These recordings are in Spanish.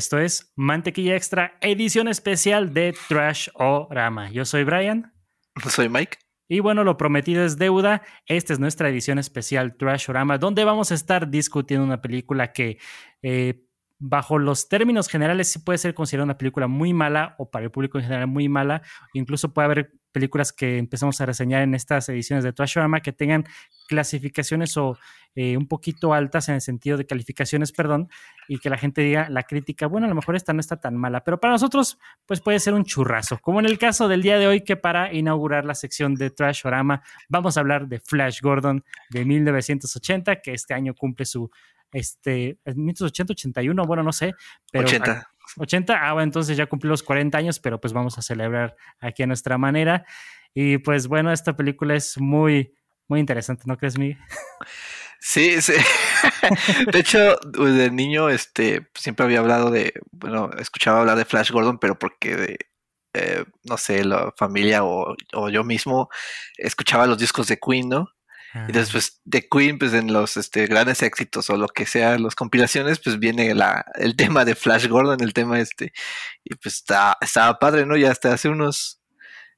esto es Mantequilla Extra, edición especial de Trash o Rama. Yo soy Brian. Soy Mike. Y bueno, lo prometido es deuda. Esta es nuestra edición especial Trash Rama, donde vamos a estar discutiendo una película que, eh, bajo los términos generales, sí puede ser considerada una película muy mala o para el público en general muy mala. Incluso puede haber películas que empezamos a reseñar en estas ediciones de Trashorama que tengan clasificaciones o eh, un poquito altas en el sentido de calificaciones, perdón, y que la gente diga la crítica, bueno, a lo mejor esta no está tan mala, pero para nosotros pues puede ser un churrazo, como en el caso del día de hoy que para inaugurar la sección de Trashorama vamos a hablar de Flash Gordon de 1980, que este año cumple su este, 1980, 81, bueno, no sé, pero 80. 80, ah, bueno, entonces ya cumplió los 40 años, pero pues vamos a celebrar aquí a nuestra manera. Y pues bueno, esta película es muy, muy interesante, ¿no crees, Miguel? Sí, sí. De hecho, pues, de niño, este, siempre había hablado de, bueno, escuchaba hablar de Flash Gordon, pero porque de, eh, no sé, la familia o, o, yo mismo escuchaba los discos de Queen, ¿no? Y después de Queen, pues en los este, grandes éxitos o lo que sea, las compilaciones, pues viene la, el tema de Flash Gordon, el tema este, y pues está, estaba padre, ¿no? Ya hasta hace unos,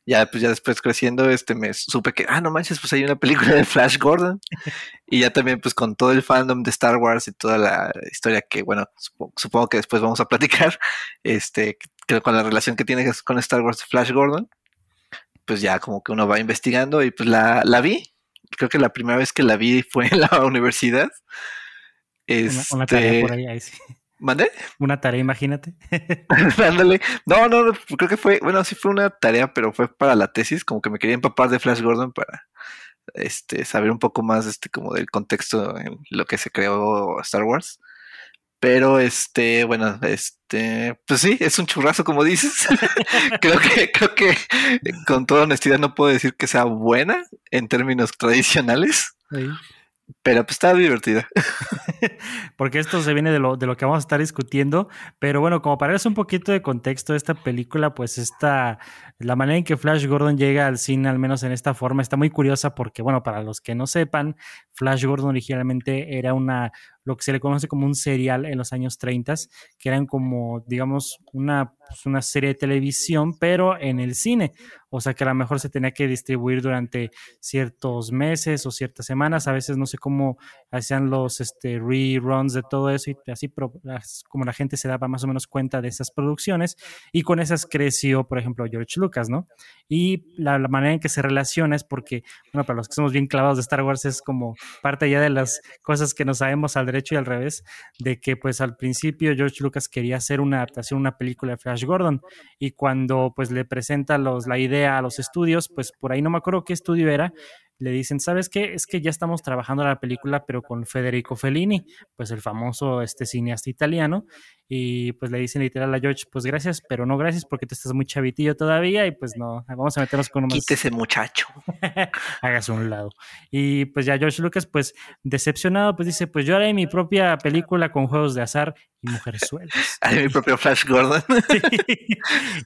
ya pues ya después creciendo, este, me supe que, ah, no manches, pues hay una película de Flash Gordon. y ya también pues con todo el fandom de Star Wars y toda la historia que, bueno, supongo, que después vamos a platicar, este, con la relación que tiene con Star Wars Flash Gordon, pues ya como que uno va investigando y pues la, la vi creo que la primera vez que la vi fue en la universidad. Este... Una, tarea por ahí, ahí sí. ¿Mandé? Una tarea, imagínate. Ándale. no, no, creo que fue, bueno, sí fue una tarea, pero fue para la tesis, como que me quería empapar de Flash Gordon para este, saber un poco más este, como del contexto en lo que se creó Star Wars. Pero este, bueno, este, pues sí, es un churrazo, como dices. creo que, creo que con toda honestidad no puedo decir que sea buena en términos tradicionales. Sí. Pero pues está divertida. Porque esto se viene de lo, de lo que vamos a estar discutiendo. Pero bueno, como para darles un poquito de contexto esta película, pues esta, la manera en que Flash Gordon llega al cine, al menos en esta forma, está muy curiosa porque, bueno, para los que no sepan, Flash Gordon originalmente era una, lo que se le conoce como un serial en los años 30, que eran como, digamos, una, pues una serie de televisión, pero en el cine. O sea que a lo mejor se tenía que distribuir durante ciertos meses o ciertas semanas. A veces no sé cómo hacían los este, reruns de todo eso y así, pero como la gente se daba más o menos cuenta de esas producciones. Y con esas creció, por ejemplo, George Lucas, Y la, manera en que se relaciona es porque, bueno, para los que somos bien clavados de Star Wars, es como parte ya de las cosas que no sabemos al derecho y al revés, de que pues al principio George Lucas quería hacer una adaptación, una película de Flash Gordon, y cuando pues le presenta los, la idea a los estudios, pues por ahí no me acuerdo qué estudio era, le dicen, ¿sabes qué? Es que ya estamos trabajando la película, pero con Federico Fellini, pues el famoso este cineasta italiano, y pues le dicen literal a George, pues gracias, pero no gracias porque tú estás muy chavitillo todavía y pues no, vamos a meternos con un Quítese muchacho. Hágase un lado. Y pues ya George Lucas, pues decepcionado, pues dice, pues yo haré mi propia película con juegos de azar y mujeres sueltas. haré mi propio Flash Gordon.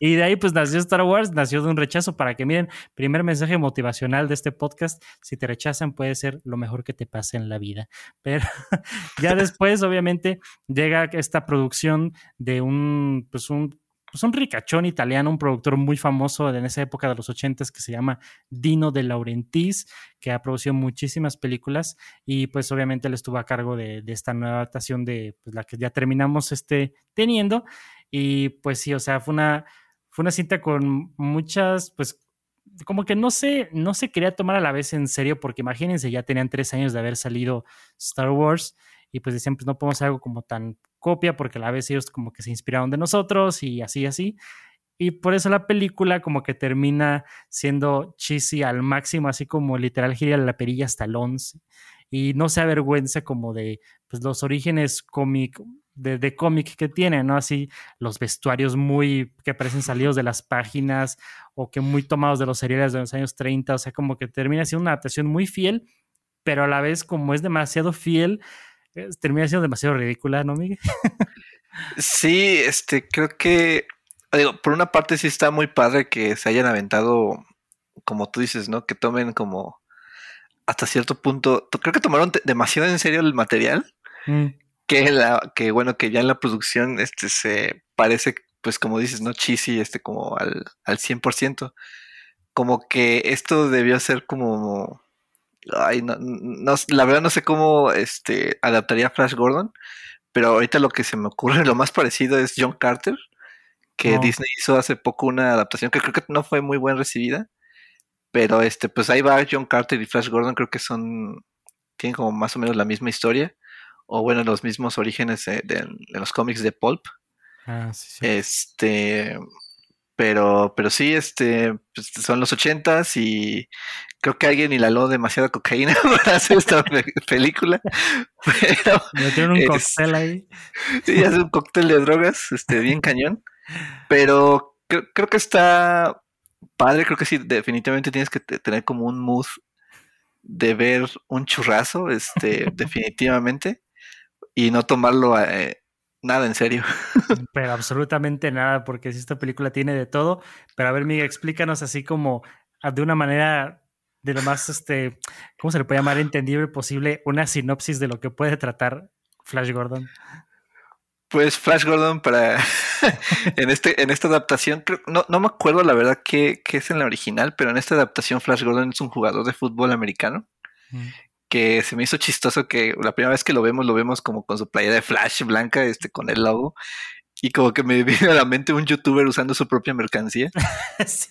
Y de ahí pues nació Star Wars, nació de un rechazo para que miren, primer mensaje motivacional de este podcast, si te rechazan puede ser lo mejor que te pase en la vida. Pero ya después obviamente llega esta producción de un, pues un, pues un ricachón italiano, un productor muy famoso en esa época de los ochentas que se llama Dino de Laurentiis, que ha producido muchísimas películas y pues obviamente él estuvo a cargo de, esta nueva adaptación de pues, la que ya terminamos este, teniendo. Y pues sí, o sea, fue una, fue una cinta con muchas, pues como que no se, no se quería tomar a la vez en serio, porque imagínense, ya tenían tres años de haber salido Star Wars y pues decían, pues no podemos hacer algo como tan copia porque a la vez ellos como que se inspiraron de nosotros y así, así. Y por eso la película como que termina siendo cheesy al máximo, así como literal gira la perilla hasta el 11. Y no se avergüenza como de pues, los orígenes cómic, de, de cómic que tiene, ¿no? Así los vestuarios muy que parecen salidos de las páginas o que muy tomados de los seriales de los años 30. O sea, como que termina siendo una adaptación muy fiel, pero a la vez como es demasiado fiel, termina siendo demasiado ridícula, ¿no, Miguel? sí, este, creo que, digo, por una parte sí está muy padre que se hayan aventado, como tú dices, ¿no? Que tomen como hasta cierto punto, creo que tomaron demasiado en serio el material. Mm. que, la, que bueno, que ya en la producción este, se parece, pues como dices, no cheesy, este, como al, al 100%. Como que esto debió ser como... Ay, no, no, la verdad no sé cómo este, adaptaría Flash Gordon, pero ahorita lo que se me ocurre, lo más parecido es John Carter, que Disney hizo hace poco una adaptación que creo que no fue muy bien recibida, pero este, pues ahí va John Carter y Flash Gordon, creo que son, tienen como más o menos la misma historia, o bueno, los mismos orígenes de, los cómics de Pulp. Ah, sí, sí. Este, pero, pero sí, este, pues son los ochentas y creo que alguien inhaló demasiada cocaína para hacer esta película. Pero, Metieron un cóctel ahí. Sí, hace un cóctel de drogas, este, bien cañón. Pero creo, que está padre, creo que sí, definitivamente tienes que tener como un mood de ver un churrazo, este, definitivamente, y no tomarlo eh, nada en serio. Pero absolutamente nada, porque si esta película tiene de todo. Pero a ver, Miguel, explícanos así como ah, de una manera de lo más, este, ¿cómo se le puede llamar? Entendible posible, una sinopsis de lo que puede tratar Flash Gordon. Pues Flash Gordon para en este en esta adaptación no, no me acuerdo la verdad qué, es en la original, pero en esta adaptación Flash Gordon es un jugador de fútbol americano mm. Que se me hizo chistoso que la primera vez que lo vemos lo vemos como con su playera de Flash blanca este con el logo y como que me viene a la mente un youtuber usando su propia mercancía. sí.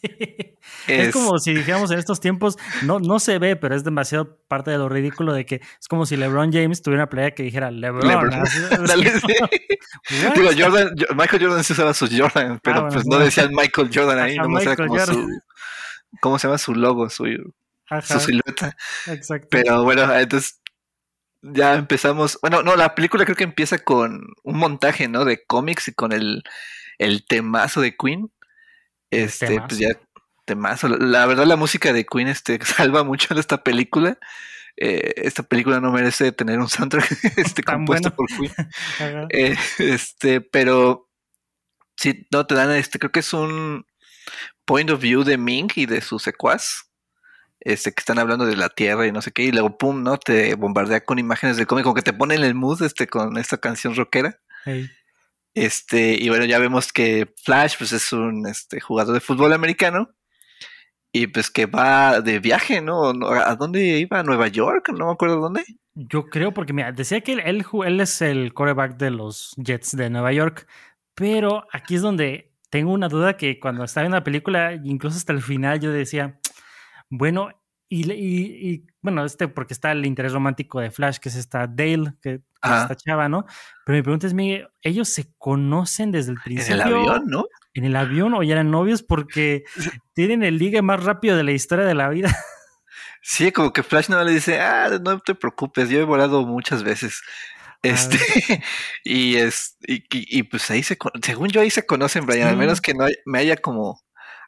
Es, como si dijéramos en estos tiempos, no, no se ve, pero es demasiado parte de lo ridículo de que es como si LeBron James tuviera una playa que dijera LeBron. Digo, Jordan, Michael Jordan se usaba sus Jordan, pero ah, pues no decía Michael Jordan ahí, no era como su. ¿Cómo se llama su logo? Su, su silueta. Exacto. Pero bueno, entonces ya empezamos. Bueno, no, la película creo que empieza con un montaje, ¿no? De cómics y con el, el temazo de Queen. Este, pues ya, temazo. La verdad, la música de Queen este, salva mucho de esta película. Eh, esta película no merece tener un soundtrack este, compuesto por Queen. Eh, este, pero sí, no te dan este, creo que es un point of view de Ming y de su secuaz este, que están hablando de la Tierra y no sé qué, y luego pum, ¿no? Te bombardea con imágenes de cómic, como que te pone en el mood este, con esta canción rockera. Este, y bueno, ya vemos que Flash, pues es un este, jugador de fútbol americano. Y pues que va de viaje, ¿no? ¿A dónde iba? ¿A Nueva York? No me acuerdo dónde. Yo creo, porque mira, decía que él, es el quarterback de los Jets de Nueva York. Pero aquí es donde tengo una duda que cuando estaba en la película, incluso hasta el final, yo decía, bueno, y, bueno, este porque está el interés romántico de Flash, que es esta Dale, que, es esta chava, ¿no? Pero mi pregunta es, Miguel, ¿ellos se conocen desde el principio? En el avión, ¿no? En el avión o ya eran novios porque tienen el ligue más rápido de la historia de la vida. Sí, como que Flash no le dice, ah, no te preocupes, yo he volado muchas veces. Este, y es, y, pues ahí se, según yo ahí se conocen, Brian, al menos que no me haya como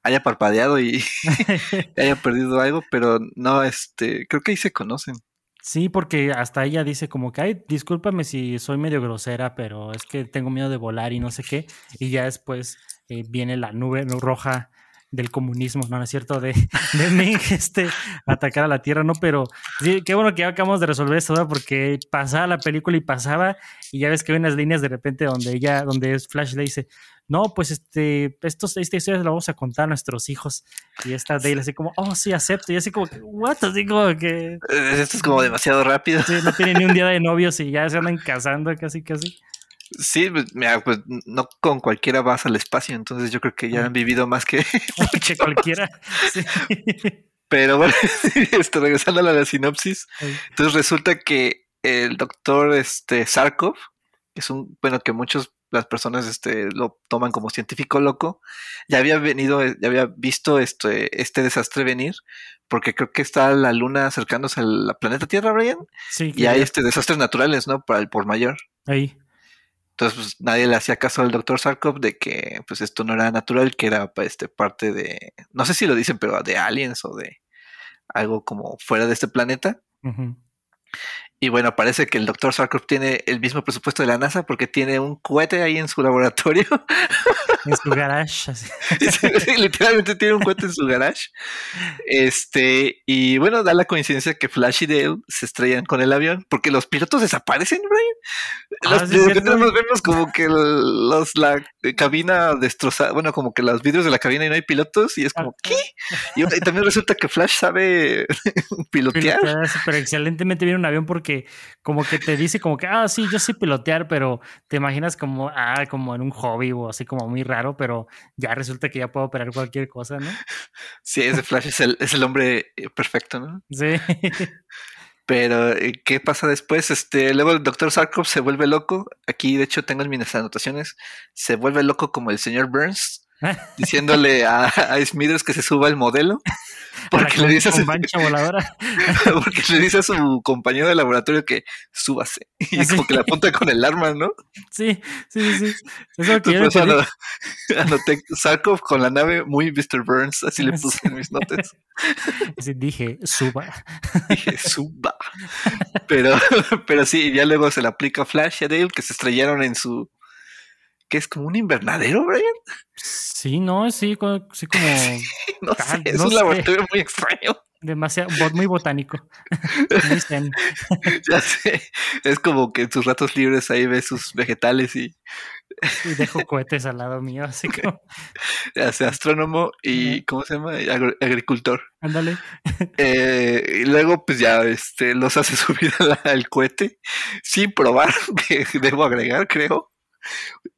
haya parpadeado y haya perdido algo, pero no, este, creo que ahí se conocen. Sí, porque hasta ella dice como que, ay, discúlpame si soy medio grosera, pero es que tengo miedo de volar y no sé qué. Y ya después eh, viene la nube roja del comunismo, ¿no? es cierto? De, de Ming, este, atacar a la Tierra, ¿no? Pero sí, qué bueno que ya acabamos de resolver esto, ¿no? Porque pasaba la película y pasaba, y ya ves que hay unas líneas de repente donde ella, donde Flash le dice, no, pues este, estos, esta historia la vamos a contar a nuestros hijos. Y esta Dale así como, oh, sí, acepto. Y así como, what? Así como que... Eh, esto es como demasiado rápido. Sí, no tiene ni un día de novios y ya se andan casando casi, casi. Sí, pues, mira, pues no con cualquiera vas al espacio, entonces yo creo que ya han vivido más que, que cualquiera. Pero bueno, esto, regresando a la sinopsis, entonces resulta que el doctor este, Sarkov, es un, bueno, que muchos las personas este, lo toman como científico loco, ya había venido, ya había visto este, este desastre venir, porque creo que está la luna acercándose al planeta Tierra, Brian. Sí. Y hay este desastres naturales, ¿no? Para el por mayor. Ahí. Entonces, pues, nadie le hacía caso al doctor Sarkov de que pues esto no era natural, que era este, parte de, no sé si lo dicen, pero de aliens o de algo como fuera de este planeta. Y bueno, parece que el doctor Sarkov tiene el mismo presupuesto de la NASA porque tiene un cohete ahí en su laboratorio. En su garage. Literalmente tiene un cohete en su garage. Este, y bueno, da la coincidencia que Flash y Dale se estrellan con el avión porque los pilotos desaparecen, Brian. Ah, Los, sí, de es repente cierto. nos vemos como que los, la cabina destrozada, bueno, como que los vidrios de la cabina y no hay pilotos y es como, ¿qué? Y, y también resulta que Flash sabe pilotear. Súper excelentemente bien un avión porque como que te dice como que, ah, sí, yo sé pilotear, pero te imaginas como, ah, como en un hobby o así como muy raro, pero ya resulta que ya puedo operar cualquier cosa, ¿no? Sí, ese Flash es el, es el hombre eh, perfecto, ¿no? Sí. Pero, eh, ¿qué pasa después? Este, luego el doctor Sarkov se vuelve loco. Aquí, de hecho, tengo en mis anotaciones. Se vuelve loco como el señor Burns, diciéndole a, a Smithers que se suba el modelo. Porque le, dice a su, con mancha voladora. porque le dice a su compañero de laboratorio que súbase. Y Así. como que le apunta con el arma, ¿no? Sí, sí, sí. sí. Es lo que yo eso anoté Sarkov con la nave muy Mr. Burns, así le puse en mis notas. Sí, dije, suba. Dije, suba. Pero, pero sí, ya luego se le aplica Flash a Dale que se estrellaron en su. Que es como un invernadero, Brian? Sí, no, sí, sí como No sé, es no un sé. laboratorio muy extraño. demasiado, muy botánico. Ya sé. Es como que en sus ratos libres ahí ve sus vegetales y Y dejo cohetes al lado mío, así como, hace astrónomo y. ¿cómo se llama? Agri- agricultor. ándale. Eh, y luego, pues ya este, los hace subir al, al cohete sin probar, que debo agregar, creo.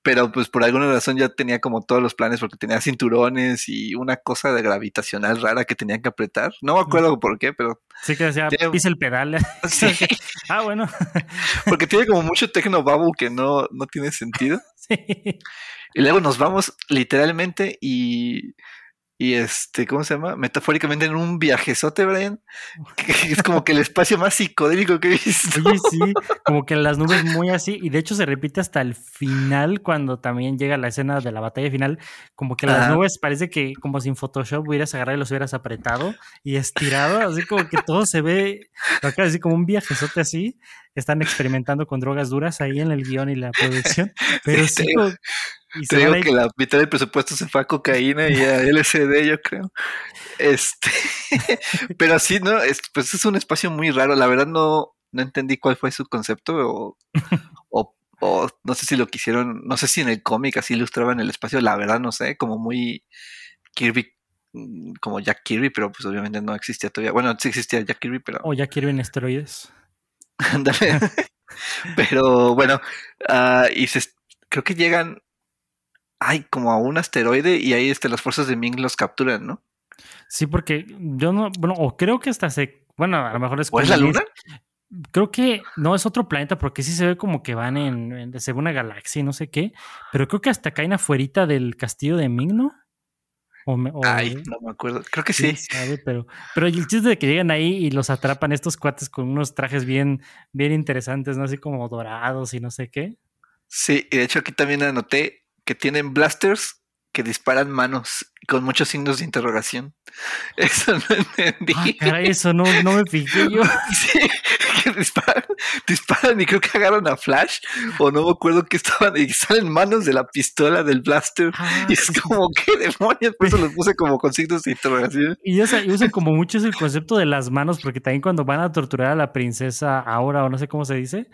Pero pues por alguna razón ya tenía como todos los planes porque tenía cinturones y una cosa de gravitacional rara que tenían que apretar. No me acuerdo por qué, pero Sí que decía, Tiene- pisa el pedal. sí, Ah, bueno. porque tiene como mucho tecnobabu que no, no tiene sentido. Sí. Y luego nos vamos literalmente y, y este, ¿cómo se llama? Metafóricamente en un viajezote, Brian. Que es como que el espacio más psicodélico que he visto. Oye, sí, como que las nubes muy así, y de hecho se repite hasta el final cuando también llega la escena de la batalla final, como que las nubes parece que como sin Photoshop hubieras agarrado y los hubieras apretado y estirado, así como que todo se ve, acá así como un viajezote así, están experimentando con drogas duras ahí en el guion y la producción, pero Sí, sí, como- y Te digo que la mitad del presupuesto se fue a cocaína y a LSD, yo creo. Este, pero sí, ¿no? Es, pues es un espacio muy raro. La verdad no, no entendí cuál fue su concepto o, o, o no sé si lo quisieron, no sé si en el cómic así ilustraban el espacio, la verdad no sé, como muy Kirby, mm, como Jack Kirby, pero pues obviamente no existía todavía. Bueno, sí existía Jack Kirby, pero o ya quieren esteroides. Ándale. Pero bueno, ah, y se, creo que llegan, ay, como a un asteroide y ahí este, las fuerzas de Ming los capturan, ¿no? Sí, porque yo no, bueno, o creo que hasta se, bueno, a lo mejor es ¿O es la luna? Creo que no es otro planeta porque sí se ve como que van en, en según una galaxia y no sé qué, pero creo que hasta caen afuerita del castillo de Ming, ¿no? O me- o- Ay, no me acuerdo. Creo que sí. sabe, pero, pero el chiste de que llegan ahí y los atrapan estos cuates con unos trajes bien, bien interesantes, ¿no? Así como dorados y no sé qué. Sí, y de hecho aquí también anoté que tienen blasters que disparan manos con muchos signos de interrogación. Eso no entendí. Ah, caray, eso no, no me fijé yo. Sí, que disparan, disparan y creo que agarran a Flash o no me acuerdo que estaban y salen manos de la pistola del blaster Ah, y es como qué demonios, por eso los puse como con signos de interrogación. Y usa- y usan como mucho el concepto de las manos, porque también cuando van a torturar a la princesa ahora, o no sé cómo se dice,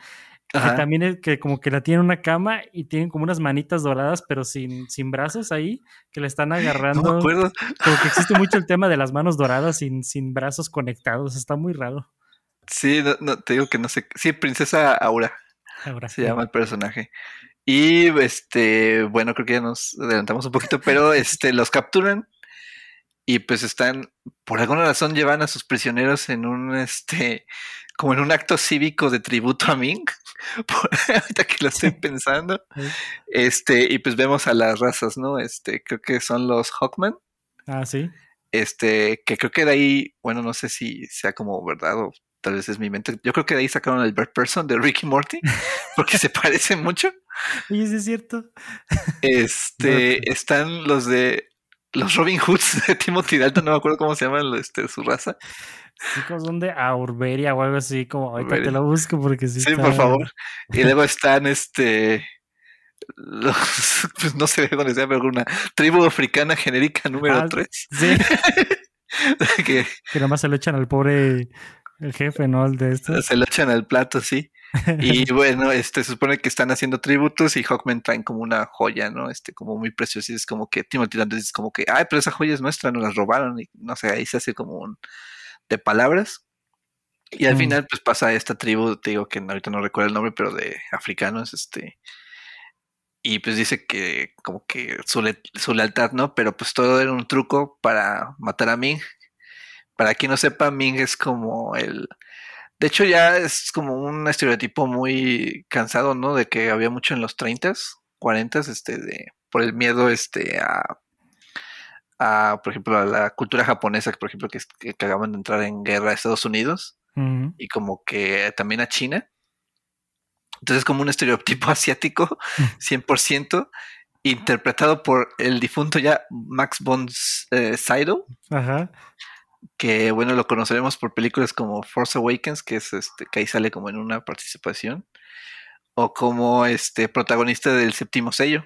que también es que como que la tienen en una cama y tienen como unas manitas doradas, pero sin, sin brazos ahí, que le están No agarrando. me acuerdo. Como que existe mucho el tema de las manos doradas sin, sin brazos conectados. Está muy raro. Sí, no, no, te digo que no sé. Sí, Princesa Aura Ahora, se llama el personaje. Y este, bueno, creo que ya nos adelantamos un poquito, pero este los capturan y pues están, por alguna razón llevan a sus prisioneros en un este, como en un acto cívico de tributo a Ming. Ahorita que lo estoy pensando. Este, y pues vemos a las razas, ¿no? Este, creo que son los Hawkman. Ah, sí. Este, que creo que de ahí, bueno, no sé si sea como verdad o tal vez es mi mente. Yo creo que de ahí sacaron el Bird Person de Ricky Morty, porque se parece mucho. Oye, sí es cierto. Este, están los de los Robin Hoods de Timothy Dalton, no me acuerdo cómo se llama este, su raza. Sí, como son de Aurberia o algo así, como ahorita te lo busco porque sí. Sí, por favor. Y luego están este los, pues no sé dónde sea, pero una tribu africana genérica número 3. Ah, sí. que, que nada más se lo echan al pobre el jefe, ¿no? El de esto. Se lo echan al plato, sí. Y bueno, este se supone que están haciendo tributos y Hawkman traen como una joya, ¿no? Este, como muy preciosa. Y es como que Timothy Dalton es como que, ay, pero esa joya es nuestra, nos las robaron. Y no sé, ahí se hace como un de palabras. Y al mm. final, pues pasa esta tribu, te digo que ahorita no recuerdo el nombre, pero de africanos, este. Y pues dice que como que su, su lealtad, ¿no? Pero pues todo era un truco para matar a Ming. Para quien no sepa, Ming es como el de hecho, ya es como un estereotipo muy cansado, ¿no? De que había mucho en los 30s, 40s, este, de, por el miedo este, a, a, por ejemplo, a la cultura japonesa, por ejemplo, que, que acaban de entrar en guerra a Estados Unidos y como que también a China. Entonces, como un estereotipo asiático, 100%, interpretado por el difunto ya Max von eh, Sydow. Ajá que bueno, lo conoceremos por películas como Force Awakens, que es este, que ahí sale como en una participación, o como este protagonista del séptimo sello,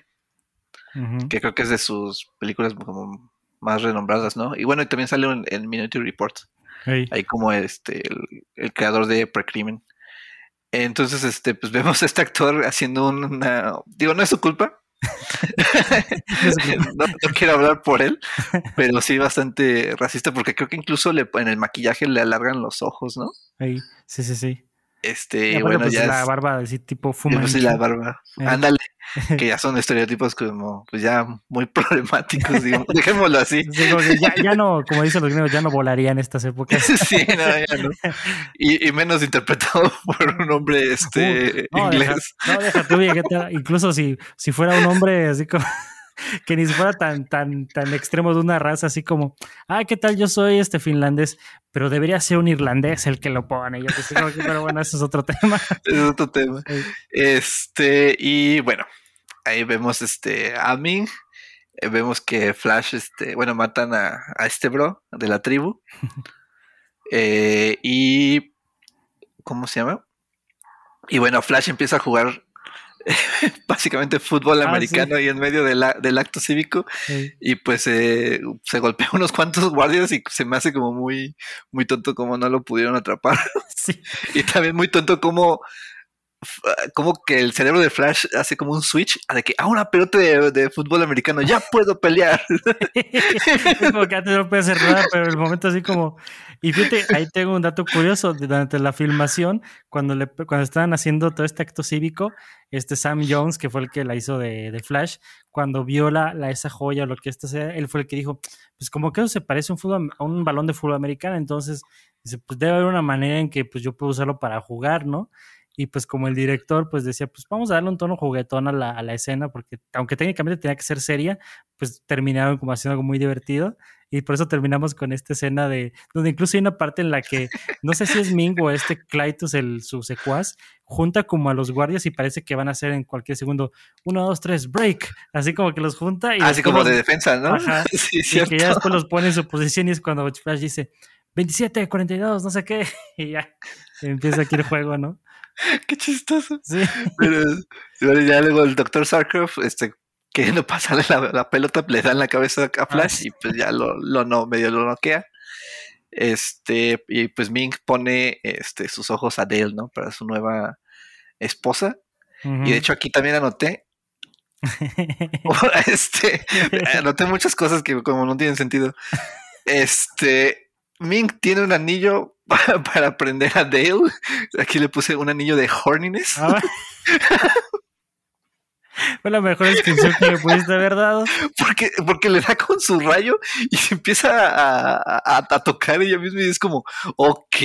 que creo que es de sus películas como más renombradas, ¿no? Y bueno, y también sale en, en Minority Report, ahí como este, el, creador de Precrimen. Entonces, este, pues vemos a este actor haciendo una, digo, no es su culpa, no, quiero hablar por él, pero sí bastante racista porque creo que incluso le, en el maquillaje le alargan los ojos, ¿no? sí, sí, sí. Este, bueno, pues ya la barba así tipo fuma. Pues la barba. Eh. Ándale, que ya son estereotipos como, pues ya muy problemáticos, digamos. Dejémoslo así. ya, ya, no, como dicen los gringos, ya no volaría en estas épocas. sí, no, ya no. Y, y menos interpretado por un hombre este inglés. no, déjate, incluso si, si fuera un hombre así como que ni fuera tan, tan, tan extremo de una raza, así como, ah, ¿qué tal? Yo soy este finlandés, pero debería ser un irlandés el que lo pone. Yo te digo, pero bueno, eso es otro tema. Es otro tema. Este, y bueno, ahí vemos este a Ming, eh, vemos que Flash, este, bueno, matan a, a este bro de la tribu. Eh, y, ¿cómo se llama? Y bueno, Flash empieza a jugar básicamente fútbol ah, americano y en medio del acto cívico y pues se golpea unos cuantos guardias y se me hace como muy muy tonto como no lo pudieron atrapar. Y también muy tonto como como que el cerebro de Flash hace como un switch a de que a ah, una pelota de, fútbol americano ya puedo pelear. es como que antes no puede hacer nada, pero el momento así como. Y fíjate, ahí tengo un dato curioso. Durante la filmación, cuando, le, cuando estaban haciendo todo este acto cívico, este Sam Jones, que fue el que la hizo de, Flash, cuando vio la, esa joya o lo que esto sea, él fue el que dijo: Pues como que eso se parece a un, fútbol, a un balón de fútbol americano, entonces. pues debe haber una manera en que pues yo puedo usarlo para jugar, ¿no? Y pues como el director pues decía, pues vamos a darle un tono juguetón a la, a la escena, porque aunque técnicamente tenía que ser seria, pues terminaron como haciendo algo muy divertido y por eso terminamos con esta escena de donde incluso hay una parte en la que no sé si es Ming o este Clytus el su secuaz junta como a los guardias y parece que van a hacer en cualquier segundo uno, dos, tres, break así como que los junta y así como de defensa no sí, y que ya después los pone en su posición y es cuando Flash dice 27, 42, no sé qué y ya empieza aquí el juego no Qué chistoso. Sí. Pero, ya luego el doctor Sarkov, este, queriendo pasarle la, pelota, le da en la cabeza a ah, Flash y pues ya lo, lo no, medio lo noquea. Este, y pues Ming pone este, sus ojos a Dale, ¿no? Para su nueva esposa. Y de hecho aquí también anoté. este, anoté muchas cosas que como no tienen sentido. Este, Ming tiene un anillo para, aprender a Dale. Aquí le puse un anillo de horniness. Ah, fue la mejor descripción que me pudiste haber dado. Porque, porque le da con su rayo y se empieza a, a, tocar ella misma y es como, ok.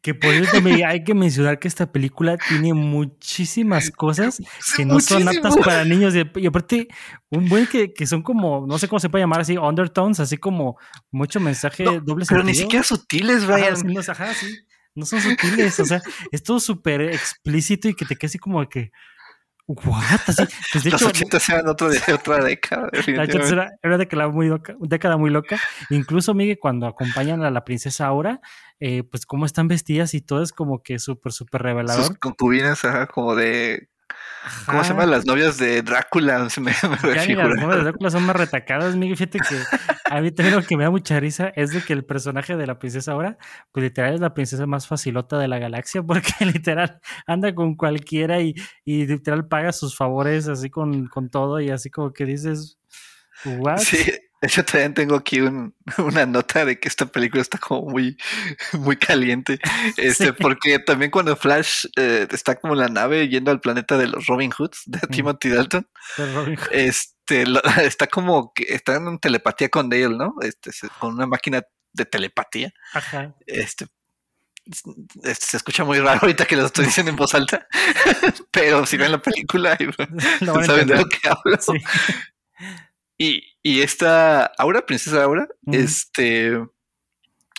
Que por eso hay que mencionar que esta película tiene muchísimas cosas que no son aptas para niños. Y, aparte, un buen que, que, son como, no sé cómo se puede llamar así, undertones, así como mucho mensaje doble Pero ni siquiera sutiles, Ryan. no son sutiles, o sea, es todo súper explícito y que te queda así como que ¿What? Así, pues de Los hecho, 80 eran otro de, otra década. era, una década muy loca, década muy loca. Incluso, Miguel, cuando acompañan a la princesa Aura, eh, pues cómo están vestidas y todo es como que súper, súper Sus revelador. concubinas, ajá, como de. ¿Cómo se llaman las novias de Drácula? Se me, me Ya ni las novelas de Drácula son más retacadas, Miguel. Fíjate que a mí también lo que me da mucha risa es de que el personaje de la princesa ahora, pues literal es la princesa más facilota de la galaxia, porque literal anda con cualquiera y, y literal paga sus favores así con, con todo y así como que dices, ¿what? Sí, de hecho también tengo aquí un- una nota de que esta película está como muy, muy caliente. Este, Sí. porque también cuando Flash eh, está como en la nave yendo al planeta de los Robin Hoods de Mm. Timothy Dalton, Robin este, lo- está como que está en telepatía con Dale, ¿no? Este, con una máquina de telepatía. Ajá. Este, es- se escucha muy raro ahorita que lo estoy diciendo en voz alta, pero si ven la película y saben de lo que hablo. Sí. Y, y esta Aura, princesa Aura, Ujú. este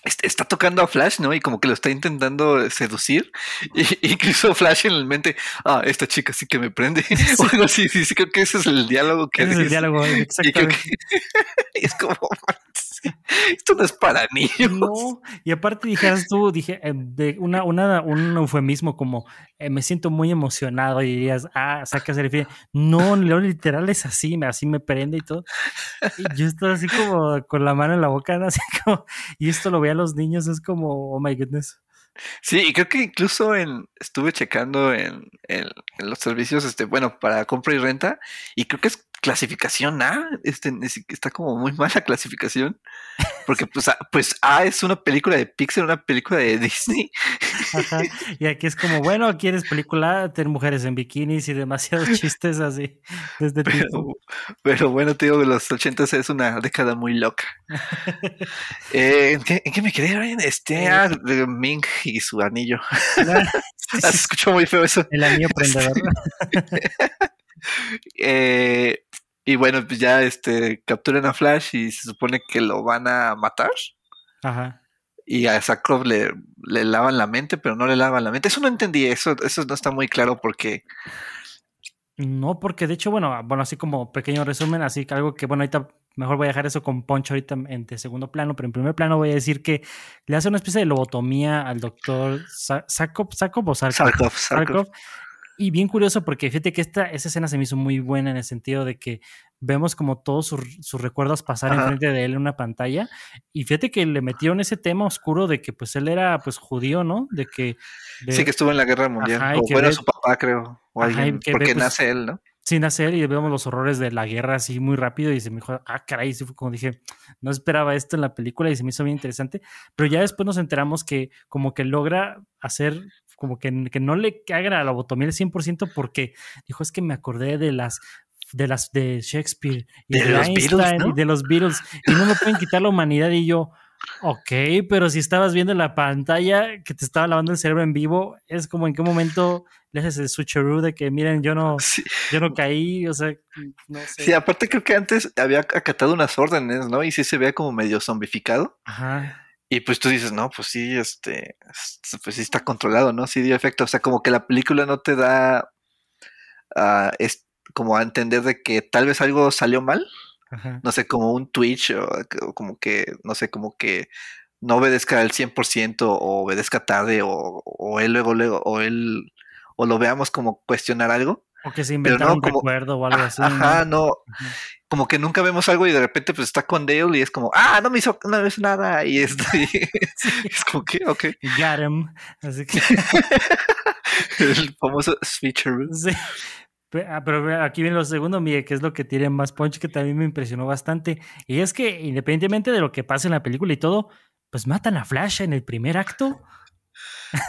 est- está tocando a Flash, ¿no? Y como que lo está intentando seducir. Y incluso Flash en la mente, ah, esta chica sí que me prende. O algo así, sí, sí, creo que ese es el diálogo que es el diálogo, Y creo exactamente. que es como, sí, esto no es para niños. No, y aparte dijeras tú, dije, eh, de una, una, un eufemismo como eh, me siento muy emocionado y dirías, ah, sacas el refiere. No, lo literal es así, así me prende y todo. Y yo estaba así como con la mano en la boca, así como, y esto lo ve a los niños, es como, oh my goodness. Sí, y creo que incluso en estuve checando en, en- en los servicios, este, bueno, para compra y renta, y creo que es clasificación A, este, está como muy mala clasificación, porque pues A, pues A es una película de Pixar, una película de Disney. Ajá. Y aquí es como, bueno, ¿quieres película? Tener mujeres en bikinis y demasiados chistes así, Pero, tipo. pero bueno, te digo que los 80 es una década muy loca. Eh, ¿en, qué, en qué me quedé, Ryan? Este, Eh. ah, Ming y su anillo. Ah, Ah, se escuchó muy feo eso. El anillo prendedor. Eh, y bueno, pues ya este, capturan a Flash y se supone que lo van a matar. Ajá. Y a Cyclops le, le lavan la mente, pero no le lavan la mente. Eso no entendí, eso, eso no está muy claro porque No, porque de hecho, bueno, bueno, así como pequeño resumen, así que algo que, bueno, ahorita mejor voy a dejar eso con Poncho ahorita en de segundo plano, pero en primer plano voy a decir que le hace una especie de lobotomía al doctor Sa- Sakov, Sakov o Sarkov, Sarkov, Sarkov. Sarkov. Y bien curioso porque fíjate que esta, esa escena se me hizo muy buena en el sentido de que vemos como todos sus, sus recuerdos pasar Ajá. enfrente de él en una pantalla. Y fíjate que le metieron ese tema oscuro de que pues él era pues judío, ¿no? De que... de- Sí, que estuvo en la guerra mundial. Ajá, o bueno, ve- su papá, creo. O Ajá, alguien, ve, porque pues, nace él, ¿no? sin hacer y vemos los horrores de la guerra así muy rápido y se me dijo, ah, caray, sí fue como dije, no esperaba esto en la película y se me hizo bien interesante, pero ya después nos enteramos que como que logra hacer como que, que no le hagan a la lobotomía el 100% porque dijo, es que me acordé de las de las de Shakespeare y De de, los Einstein Beatles, ¿no? y de los Beatles y no me pueden quitar la humanidad y yo Ok, pero si estabas viendo en la pantalla que te estaba lavando el cerebro en vivo, es como en qué momento le haces el switcheroo de que miren, yo no, Sí, yo no caí, o sea, no sé. sí, aparte creo que antes había acatado unas órdenes, ¿no? Y sí se veía como medio zombificado. Ajá. Y pues tú dices, no, pues sí, este, pues sí está controlado, ¿no? Sí dio efecto. O sea, como que la película no te da ah, es como a entender de que tal vez algo salió mal. Ajá. No sé, como un Twitch o, o como que, no sé, como que no obedezca al 100% o obedezca tarde o, o él luego, luego, o él, o lo veamos como cuestionar algo. O que se inventaron no, un como- recuerdo o algo así. Ajá, no, como que nunca vemos algo y de repente pues está con Dale y es como, ah, no me hizo, no me hizo nada. Y es, es como que, ok, Got him. Así que el famoso switcheroo. sí. Ah, Pero aquí viene lo segundo, Miguel, que es lo que tiene más punch, que también me impresionó bastante. Y es que independientemente de lo que pase en la película y todo, pues matan a Flash en el primer acto.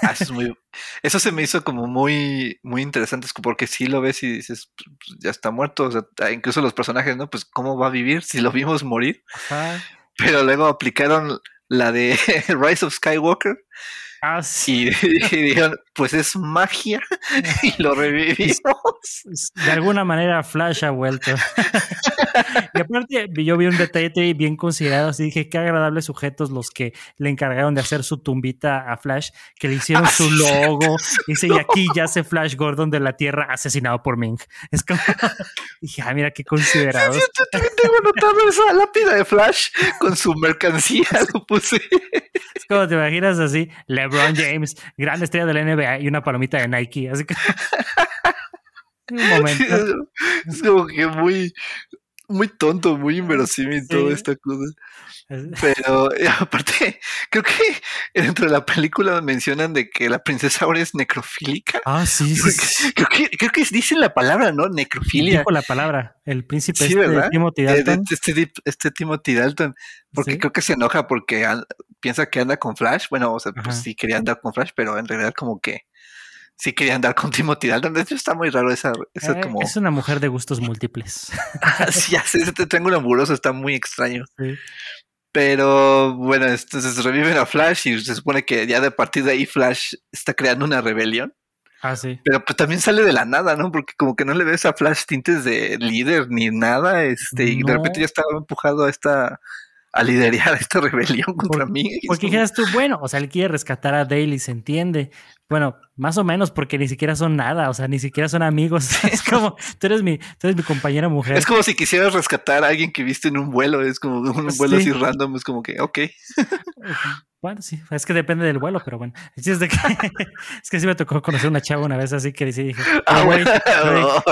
Ah, eso, es muy- eso se me hizo como muy, muy interesante, es porque si lo ves y dices, pues, ya está muerto, o sea, ah, incluso los personajes, ¿no? Pues cómo va a vivir si lo vimos morir, Ajá. pero luego aplicaron la de Rise of Skywalker Ah, sí. y, y dijeron, pues es magia y lo revivimos. De alguna manera Flash ha vuelto. Y aparte, yo vi un detalle bien considerado, así dije, qué agradables sujetos los que le encargaron de hacer su tumbita a Flash, que le hicieron su logo. Dice, y aquí ya se Flash Gordon de la Tierra asesinado por Ming. Es como, dije, ah, mira qué considerado. yo también tengo notado esa lápida de Flash con su mercancía, lo puse. Es como te imaginas así, LeBron James, gran estrella de la NBA y una palomita de Nike. Así que. Un momento. Es como que muy, muy tonto, muy inverosímil toda esta cosa. Pero aparte, creo que dentro de la película mencionan de que la princesa ahora es necrofílica. Ah, sí, sí. Creo, que, creo que dicen la palabra, ¿no? Necrofilia. Dijo la palabra, el príncipe este de Timothy Dalton. Este, este, Timothy Dalton, porque creo que se enoja porque piensa que anda con Flash. Bueno, o sea, pues sí quería andar con Flash, pero en realidad como que sí quería andar con Timothy Dalton. De hecho, está muy raro esa. esa eh, como... Es una mujer de gustos múltiples. sí, ya sé, ese triángulo amoroso está muy extraño. Sí. Pero bueno, entonces reviven a Flash y se supone que ya de partir de ahí Flash está creando una rebelión. Ah, sí. Pero pues también sale de la nada, ¿no? Porque como que no le ves a Flash tintes de líder ni nada, este, y de repente ya estaba empujado a esta a liderar esta rebelión contra mí. Porque dijeras tú, bueno, o sea, él quiere rescatar a Dale y se entiende. Bueno, más o menos porque ni siquiera son nada, o sea, ni siquiera son amigos. Es como, tú eres mi, tú eres mi compañera mujer. Es como si quisieras rescatar a alguien que viste en un vuelo, es como un vuelo así random, es como que, ok. Bueno, sí, es que depende del vuelo, pero bueno. Es, de que, es que sí me tocó conocer una chava una vez así que sí dije, ah,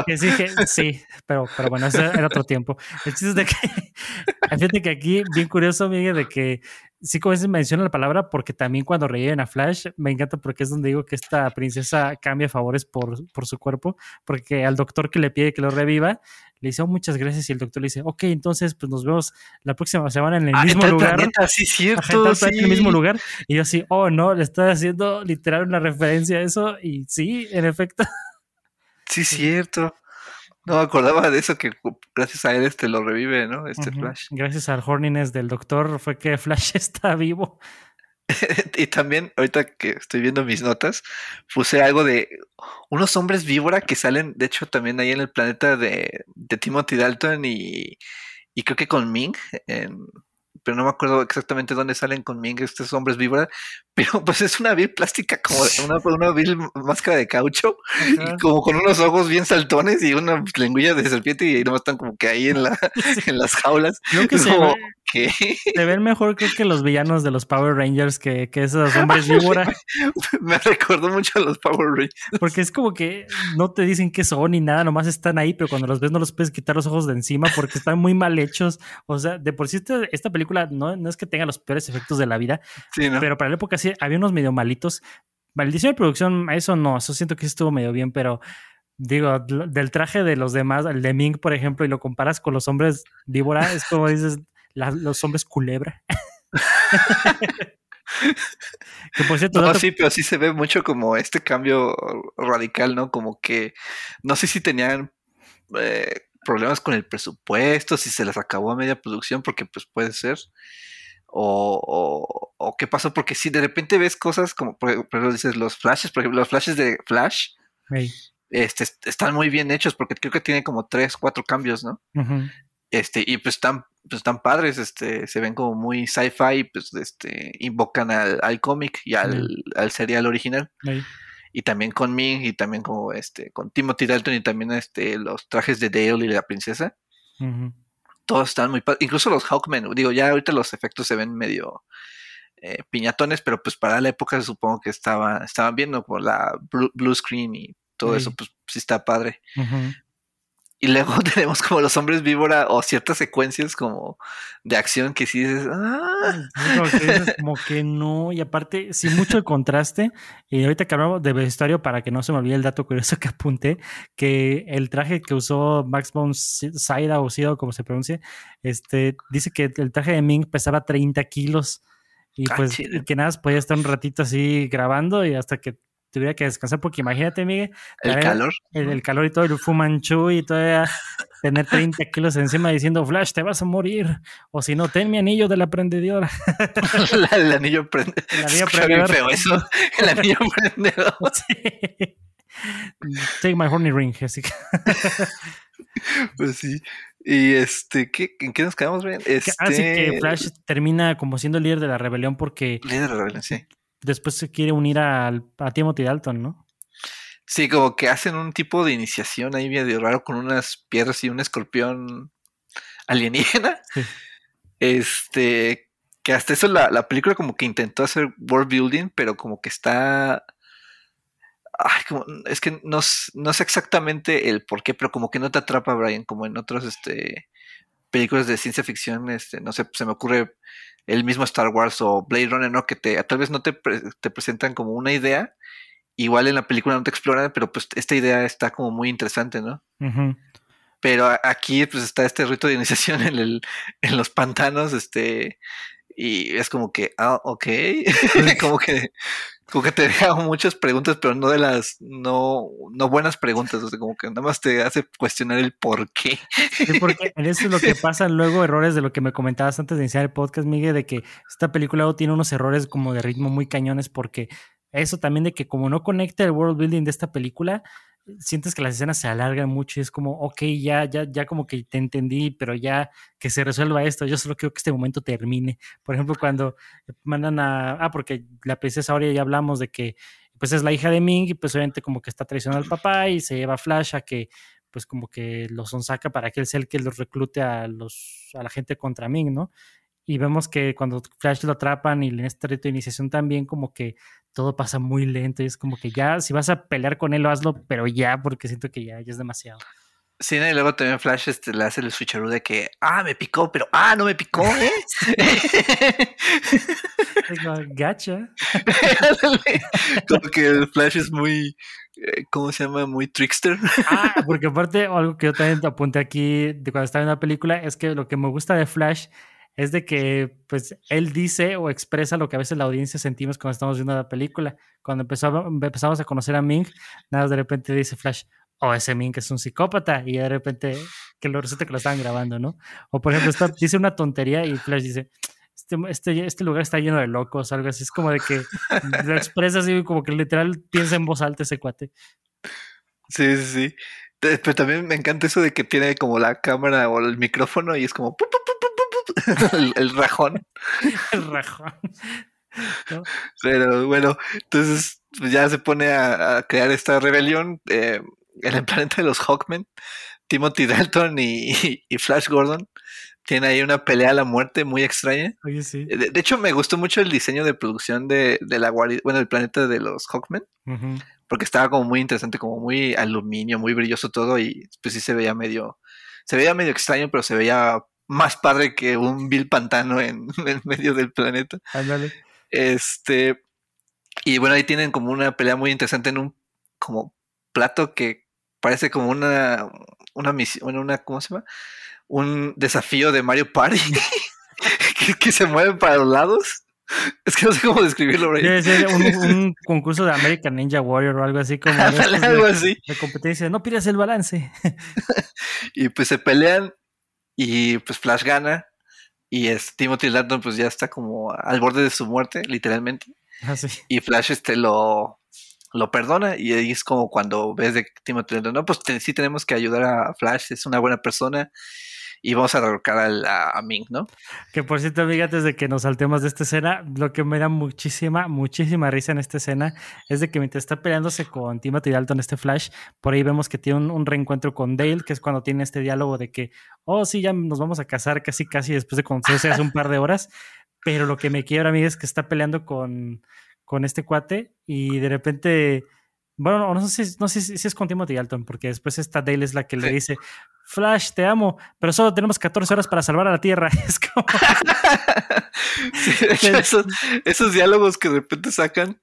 que sí, sí, pero, pero bueno, ese era otro tiempo. El chiste es de que, fíjate que aquí, bien curioso, Miguel, de que sí, como veces menciona la palabra, porque también cuando reviven a Flash, me encanta porque es donde digo que esta princesa cambia favores por, por su cuerpo, porque al doctor que le pide que lo reviva, le dice, oh, muchas gracias, y el doctor le dice, ok, entonces pues nos vemos la próxima semana en el ah, mismo lugar. sí, cierto. En el mismo lugar. Y yo así, oh, no, le estoy haciendo literal una referencia a eso, y sí, en efecto. Sí, cierto. No me acordaba de eso, que gracias a él este lo revive, ¿no? Este Flash. Gracias al horniness del doctor fue que Flash está vivo. y también, ahorita que estoy viendo mis notas, puse algo de unos hombres víbora que salen, de hecho, también ahí en el planeta de, de Timothy Dalton y, y creo que con Ming, pero no me acuerdo exactamente dónde salen con Ming estos hombres víbora, pero pues es una vil plástica, como una, una vil máscara de caucho, y como con unos ojos bien saltones y una lengüilla de serpiente y nomás están como que ahí en, la, en las jaulas. Creo que se, se ven mejor creo que los villanos de los Power Rangers que, que esos hombres víbora. Me recordó mucho a los Power Rangers. Porque es como que no te dicen qué son ni nada, nomás están ahí, pero cuando los ves no los puedes quitar los ojos de encima porque están muy mal hechos. O sea, de por sí esta, esta película no, no es que tenga los peores efectos de la vida, pero para la época sí había unos medio malitos. Maldición de producción, eso no, eso siento que estuvo medio bien, pero digo, del traje de los demás, el de Ming, por ejemplo, y lo comparas con los hombres víbora, es como dices, los hombres culebra. que por cierto, no, sí, pero sí se ve mucho como este cambio radical, ¿no? Como que no sé si tenían eh, problemas con el presupuesto, si se les acabó a media producción, porque pues puede ser. O, o, qué pasó, porque si de repente ves cosas como, por ejemplo, dices los flashes, por ejemplo, los flashes de Flash este, están muy bien hechos porque creo que tiene como tres, cuatro cambios, ¿no? Este, y pues están, pues están padres, este, se ven como muy sci-fi, pues este, invocan al, al cómic y al, al, serial original. Y también con Ming y también como este, con Timothy Dalton y también este, los trajes de Dale y la princesa. Todos están muy padres. Incluso los Hawkmen, digo, ya ahorita los efectos se ven medio eh, piñatones, pero pues para la época supongo que estaba, estaban viendo por la blue, screen y todo eso, pues sí está padre. Y luego tenemos como los hombres víbora o ciertas secuencias como de acción que sí dices, ah". como que no. Y aparte, sí, mucho el contraste. Y ahorita que hablamos de vestuario, para que no se me olvide el dato curioso que apunté, que el traje que usó Max von Sydow o Sydow, como se pronuncia, este, dice que el traje de Ming pesaba 30 kilos. Y ah, pues que nada, podía estar un ratito así grabando y hasta que tuviera que descansar, porque imagínate, Miguel. El calor. El, calor y todo, el fumanchu y todavía tener 30 kilos encima diciendo, Flash, te vas a morir. O si no, ten mi anillo de la prendedora. el anillo prendedor. El anillo prendedor. feo eso. El anillo prendedor. Take my horny ring, así Pues sí. Y este, ¿qué, ¿en qué nos quedamos, Brian? Este... Así que Flash termina como siendo el líder de la rebelión porque. Líder de la rebelión, sí. Después se quiere unir a, a Timothy Dalton, ¿no? Sí, como que hacen un tipo de iniciación ahí medio raro con unas piedras y un escorpión alienígena. Este, que hasta eso la, la, película como que intentó hacer world building, pero como que está... Ay, como, es que no, no, sé exactamente el por qué, pero como que no te atrapa, Brian, como en otros este, películas de ciencia ficción, este, no sé, se me ocurre el mismo Star Wars o Blade Runner, ¿no? Que te, tal vez no te, te presentan como una idea, igual en la película no te exploran, pero pues esta idea está como muy interesante, ¿no? Pero aquí pues está este rito de iniciación en, el, en los pantanos, este, y es como que, ah, ok, como que como que te deja muchas preguntas, pero no de las, no, no buenas preguntas, o sea, como que nada más te hace cuestionar el por qué. Sí, porque en eso es lo que pasa luego, errores de lo que me comentabas antes de iniciar el podcast, Miguel, de que esta película luego tiene unos errores como de ritmo muy cañones, porque eso también de que como no conecta el world building de esta película, sientes que las escenas se alargan mucho y es como, ok, ya, ya, ya como que te entendí, pero ya que se resuelva esto, yo solo quiero que este momento termine. Por ejemplo, cuando mandan a, ah, porque la princesa ahora ya hablamos de que pues es la hija de Ming y pues obviamente como que está traicionando al papá y se lleva a Flash a que pues como que los sonsaca para que él sea el que los reclute a los a la gente contra Ming, ¿no? Y vemos que cuando Flash lo atrapan y en este reto de iniciación también como que todo pasa muy lento y es como que ya, si vas a pelear con él, hazlo, pero ya, porque siento que ya, ya es demasiado. Sí, y luego también Flash este, le hace el switcheroo de que, ah, me picó, pero, ah, no me picó, ¿eh? Gacha. como que el Flash es muy, eh, ¿cómo se llama? Muy trickster. ah, porque aparte, algo que yo también te apunté aquí de cuando estaba en la película, es que lo que me gusta de Flash es de que pues él dice o expresa lo que a veces la audiencia sentimos cuando estamos viendo la película. Cuando empezamos, a conocer a Ming, nada de repente dice Flash, oh, ese Ming es un psicópata, y de repente que lo resulta que lo estaban grabando, ¿no? O por ejemplo, dice una tontería y Flash dice, este, este, este, lugar está lleno de locos, algo así. Es como de que lo expresa así, como que literal piensa en voz alta ese cuate. Sí, sí, sí. Pero también me encanta eso de que tiene como la cámara o el micrófono y es como el, rajón. el rajón. Pero bueno, entonces ya se pone a, crear esta rebelión eh, en el planeta de los Hawkmen. Timothy Dalton y, Flash Gordon tienen ahí una pelea a la muerte muy extraña. de, hecho, me gustó mucho el diseño de producción de, la bueno, del planeta de los Hawkmen. Porque estaba como muy interesante, como muy aluminio, muy brilloso todo. Y pues sí se veía medio. Se veía medio extraño, pero se veía más padre que un Bill Pantano en, el medio del planeta. Ándale. Este, y bueno, ahí tienen como una pelea muy interesante en un como plato que parece como una, una misión, una, ¿cómo se llama? Un desafío de Mario Party que, se mueven para los lados. Es que no sé cómo describirlo. Debe ser un, concurso de American Ninja Warrior o algo así como algo así. de competencia. No pierdas el balance. y pues se pelean y pues Flash gana. Y es, Timothy Dalton pues ya está como al borde de su muerte, literalmente. Ah, y Flash este lo, lo perdona. Y ahí es como cuando ves de Timothy Dalton, no, pues sí tenemos que ayudar a Flash, es una buena persona y vamos a derrocar a, a, Ming, ¿no? Que por cierto, amiga, antes de que nos saltemos de esta escena, lo que me da muchísima, muchísima risa en esta escena es de que mientras está peleándose con Timothy Dalton, este Flash, por ahí vemos que tiene un, reencuentro con Dale, que es cuando tiene este diálogo de que, oh, sí, ya nos vamos a casar casi, casi después de conocerse hace un par de horas. Pero lo que me quiebra a mí es que está peleando con, con este cuate y de repente bueno, no sé, no sé si es con Timothy Dalton, porque después esta Dale es la que le dice, Flash, te amo, pero solo tenemos 14 horas para salvar a la Tierra. Es como... esos, diálogos que de repente sacan,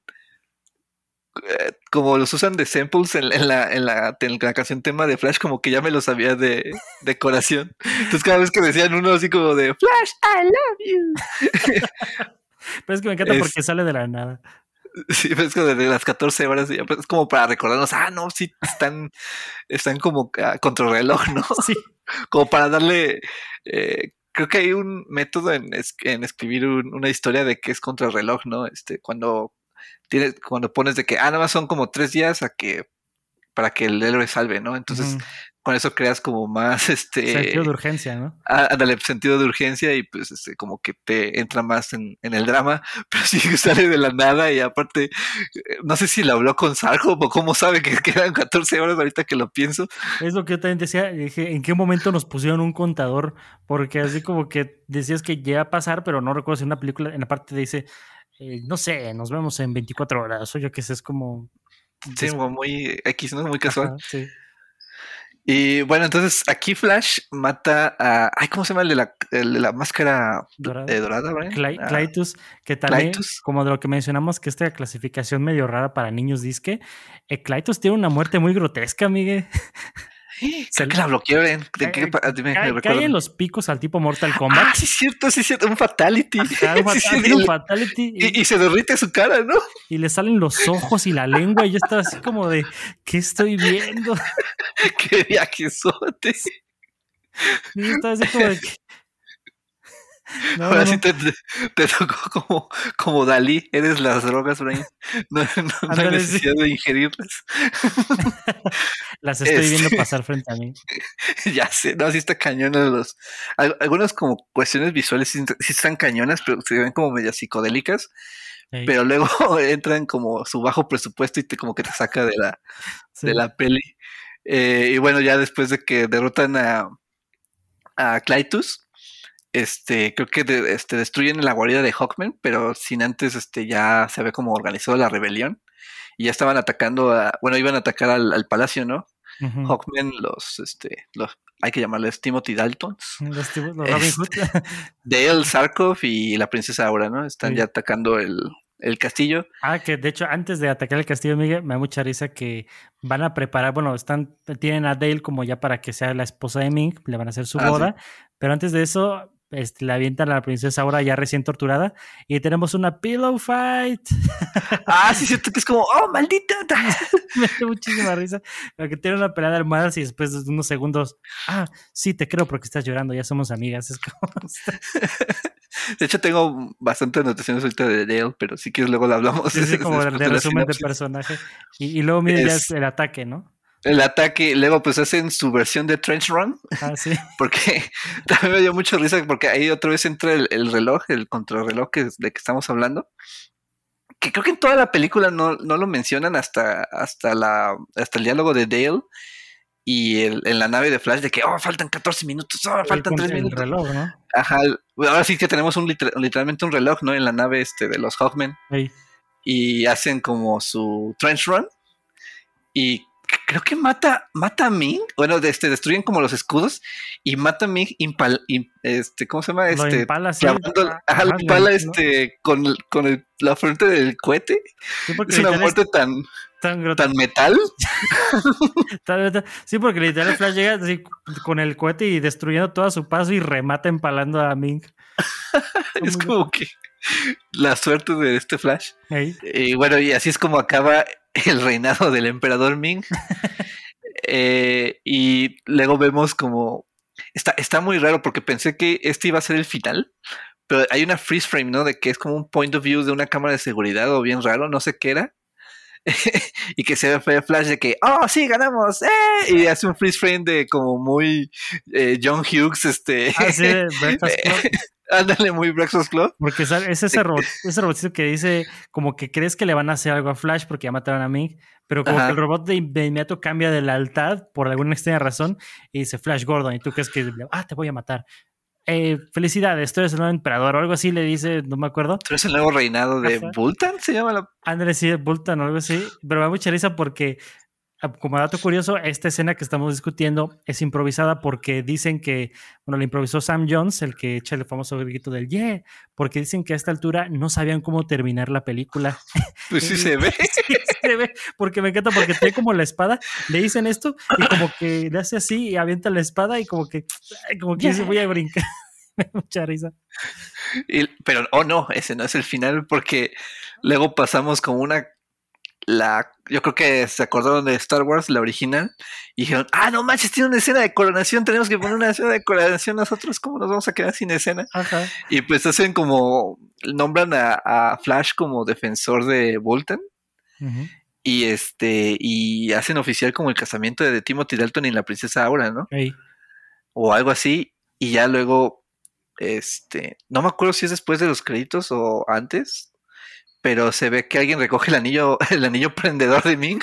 eh, como los usan de samples en, la, en, la, canción tema de Flash, como que ya me lo sabía de decoración. Entonces cada vez que decían uno así como de Flash, I love you. pero es que me encanta porque sale de la nada. Sí, es que desde las 14 horas pues, es como para recordarnos, ah, no, sí, están, están como contra el reloj, ¿no? Sí. Como para darle, eh, creo que hay un método en, en escribir una historia de que es contra el reloj, ¿no? Este, cuando tienes, cuando pones de que, ah, nada más son como tres días a que para que el héroe salve, ¿no? Entonces, con eso creas como más este sentido de urgencia, ¿no? Ándale, sentido de urgencia y pues este, como que te entra más en, el drama, pero sí sale de la nada y aparte, eh, no sé si lo habló con Sarjo o cómo sabe que quedan 14 horas ahorita que lo pienso. Es lo que yo también decía, dije, ¿en qué momento nos pusieron un contador? Porque así como que decías que llega a pasar, pero no recuerdo si en una película, en la parte dice, eh, no sé, nos vemos en 24 horas, o yo que sé, es como... Sí, muy X, ¿no? Muy casual. sí. Y bueno, entonces aquí Flash mata a. Ay, ¿cómo se llama el de la, el de la máscara dorada, eh, dorada Brian? Ah, que también, como de lo que mencionamos, que esta clasificación medio rara para niños disque. Eh, tiene una muerte muy grotesca, Miguel. Se que la bloqueó, ¿De qué, dime, cae, en los picos al tipo Mortal Kombat. Ah, sí, es cierto, sí, es cierto. Un fatality. un fatality. Y, se derrite su cara, ¿no? Y le salen los ojos y la lengua. Y yo estaba así como de, ¿qué estoy viendo? qué viajesote. Y yo estaba así como de, Ahora sí te, tocó como, como Dalí, eres las drogas, Brian. No, hay necesidad de ingerirlas. las estoy viendo pasar frente a mí. Ya sé, no, sí está cañona los. Algunas como cuestiones visuales sí, están cañonas, pero se ven como medio psicodélicas. Pero luego entran como su bajo presupuesto y te como que te saca de la, de la peli. Eh, y bueno, ya después de que derrotan a, a Clytus, este, creo que este, destruyen la guarida de Hawkman, pero sin antes este, ya se ve como organizado la rebelión y ya estaban atacando a, bueno, iban a atacar al, palacio, ¿no? Hawkman, los, este, los, hay que llamarles Timothy Daltons. Los, Robin Hood. Dale Sarkov y la princesa Aura, ¿no? Están ya atacando el, el castillo. Ah, que de hecho antes de atacar el castillo, Miguel, me da mucha risa que van a preparar, bueno, están, tienen a Dale como ya para que sea la esposa de Ming, le van a hacer su ah, boda, pero antes de eso este, le avientan a la princesa ahora ya recién torturada y tenemos una pillow fight. Ah, sí, cierto que es como, oh, maldita. Me da muchísima risa. Porque tiene una pelea de almohadas y después de unos segundos, ah, sí, te creo porque estás llorando, ya somos amigas. Es como... de hecho, tengo bastantes anotaciones ahorita de Dale, pero si quieres luego lo hablamos. Sí, como de, resumen de personaje. Y, luego, mira, ya es el ataque, ¿no? El ataque, luego pues hacen su versión de Trench Run. Ah, sí. Porque también me dio mucha risa porque ahí otra vez entra el, reloj, el contrarreloj que, de que estamos hablando. Que creo que en toda la película no, lo mencionan hasta, hasta, la, hasta el diálogo de Dale y el, en la nave de Flash de que, oh, faltan 14 minutos, oh, faltan 3 minutos. reloj, ¿no? Ajá, ahora sí que tenemos un literalmente un reloj, ¿no? En la nave este de los Hawkmen. Y hacen como su trench run. Y creo que mata, mata a Ming. Bueno, este, destruyen como los escudos y mata a Ming impal, este, ¿cómo se llama? Este, impala, ajá, lo impala este, con, con la frente del cohete. es una muerte tan, tan, tan metal. sí, porque literal Flash llega así, con el cohete y destruyendo todo su paso y remata empalando a Ming. es como que la suerte de este Flash. Y bueno, y así es como acaba el reinado del emperador Ming. Eh, y luego vemos como... Está, está muy raro porque pensé que este iba a ser el final, pero hay una freeze frame, ¿no? De que es como un point of view de una cámara de seguridad o bien raro, no sé qué era. y que se ve Flash de que, oh, sí, ganamos, ¡eh! Y hace un freeze frame de como muy eh, John Hughes, este. Ah, sí, Ándale, muy Breakfast Club. Porque es ese, robot, ese robotito que dice como que crees que le van a hacer algo a Flash porque ya mataron a Ming, pero como que el robot de, inmediato cambia de lealtad por alguna extraña razón y dice Flash Gordon y tú crees que, ah, te voy a matar. Eh, felicidades, tú eres el nuevo emperador o algo así le dice, no me acuerdo. Tú eres el nuevo reinado de Bultan, se llama la... Andrés, sí, Bultan o algo así, pero me da mucha risa porque como dato curioso, esta escena que estamos discutiendo es improvisada porque dicen que, bueno, la improvisó Sam Jones, el que echa el famoso grito del yeah, porque dicen que a esta altura no sabían cómo terminar la película. Pues sí se ve. sí, se ve, porque me encanta, porque tiene como la espada, le dicen esto y como que le hace así y avienta la espada y como que, como que dice, voy a brincar. Mucha risa. pero, oh no, ese no es el final porque luego pasamos como una la, yo creo que se acordaron de Star Wars, la original, y dijeron, ah, no manches, tiene una escena de coronación, tenemos que poner una escena de coronación nosotros, ¿cómo nos vamos a quedar sin escena? Y pues hacen como, nombran a, Flash como defensor de Bolton, y este y hacen oficial como el casamiento de Timothy Dalton y la princesa Aura, ¿no? O algo así y ya luego este, no me acuerdo si es después de los créditos o antes, pero se ve que alguien recoge el anillo el anillo prendedor de Ming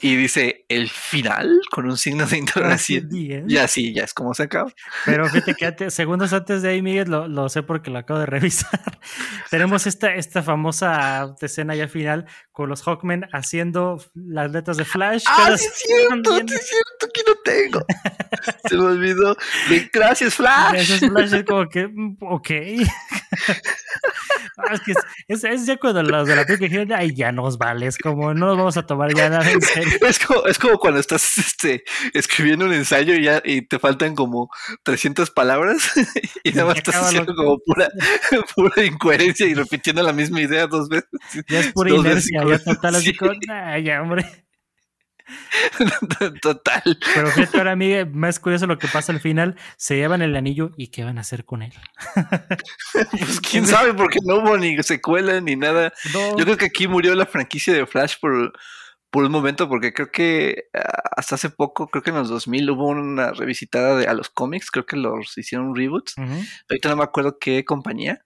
y dice el final con un signo de interrogación. Y así, ya es como se acaba. Pero fíjate que segundos antes de ahí, Miguel, lo, sé porque lo acabo de revisar. Tenemos esta, esta famosa escena ya final con los Hawkmen haciendo las letras de Flash. Ah, sí es cierto, sí es cierto que no tengo. se me olvidó. Gracias, Flash. Gracias, Flash. Es como que, mm, ok. Ah, es que es, es, ya cuando los de la película dijeron, ay, ya nos vale, es como no nos vamos a tomar ya nada en serio. Es como, es como cuando estás este, escribiendo un ensayo y, ya, y te faltan como 300 palabras y nada más estás haciendo como pura, pura incoherencia y repitiendo la misma idea dos veces. Ya es pura inercia, ya total, así con, ay, ya, hombre. Total. Pero fíjate ahora, amiga, más curioso lo que pasa al final. Se llevan el anillo y ¿qué van a hacer con él? pues quién sabe, porque no hubo ni secuela ni nada. Yo creo que aquí murió la franquicia de Flash por, por un momento, porque creo que ah, hasta hace poco, creo que en los 2000 hubo una revisitada de, a los cómics, creo que los hicieron reboots. Ahorita no me acuerdo qué compañía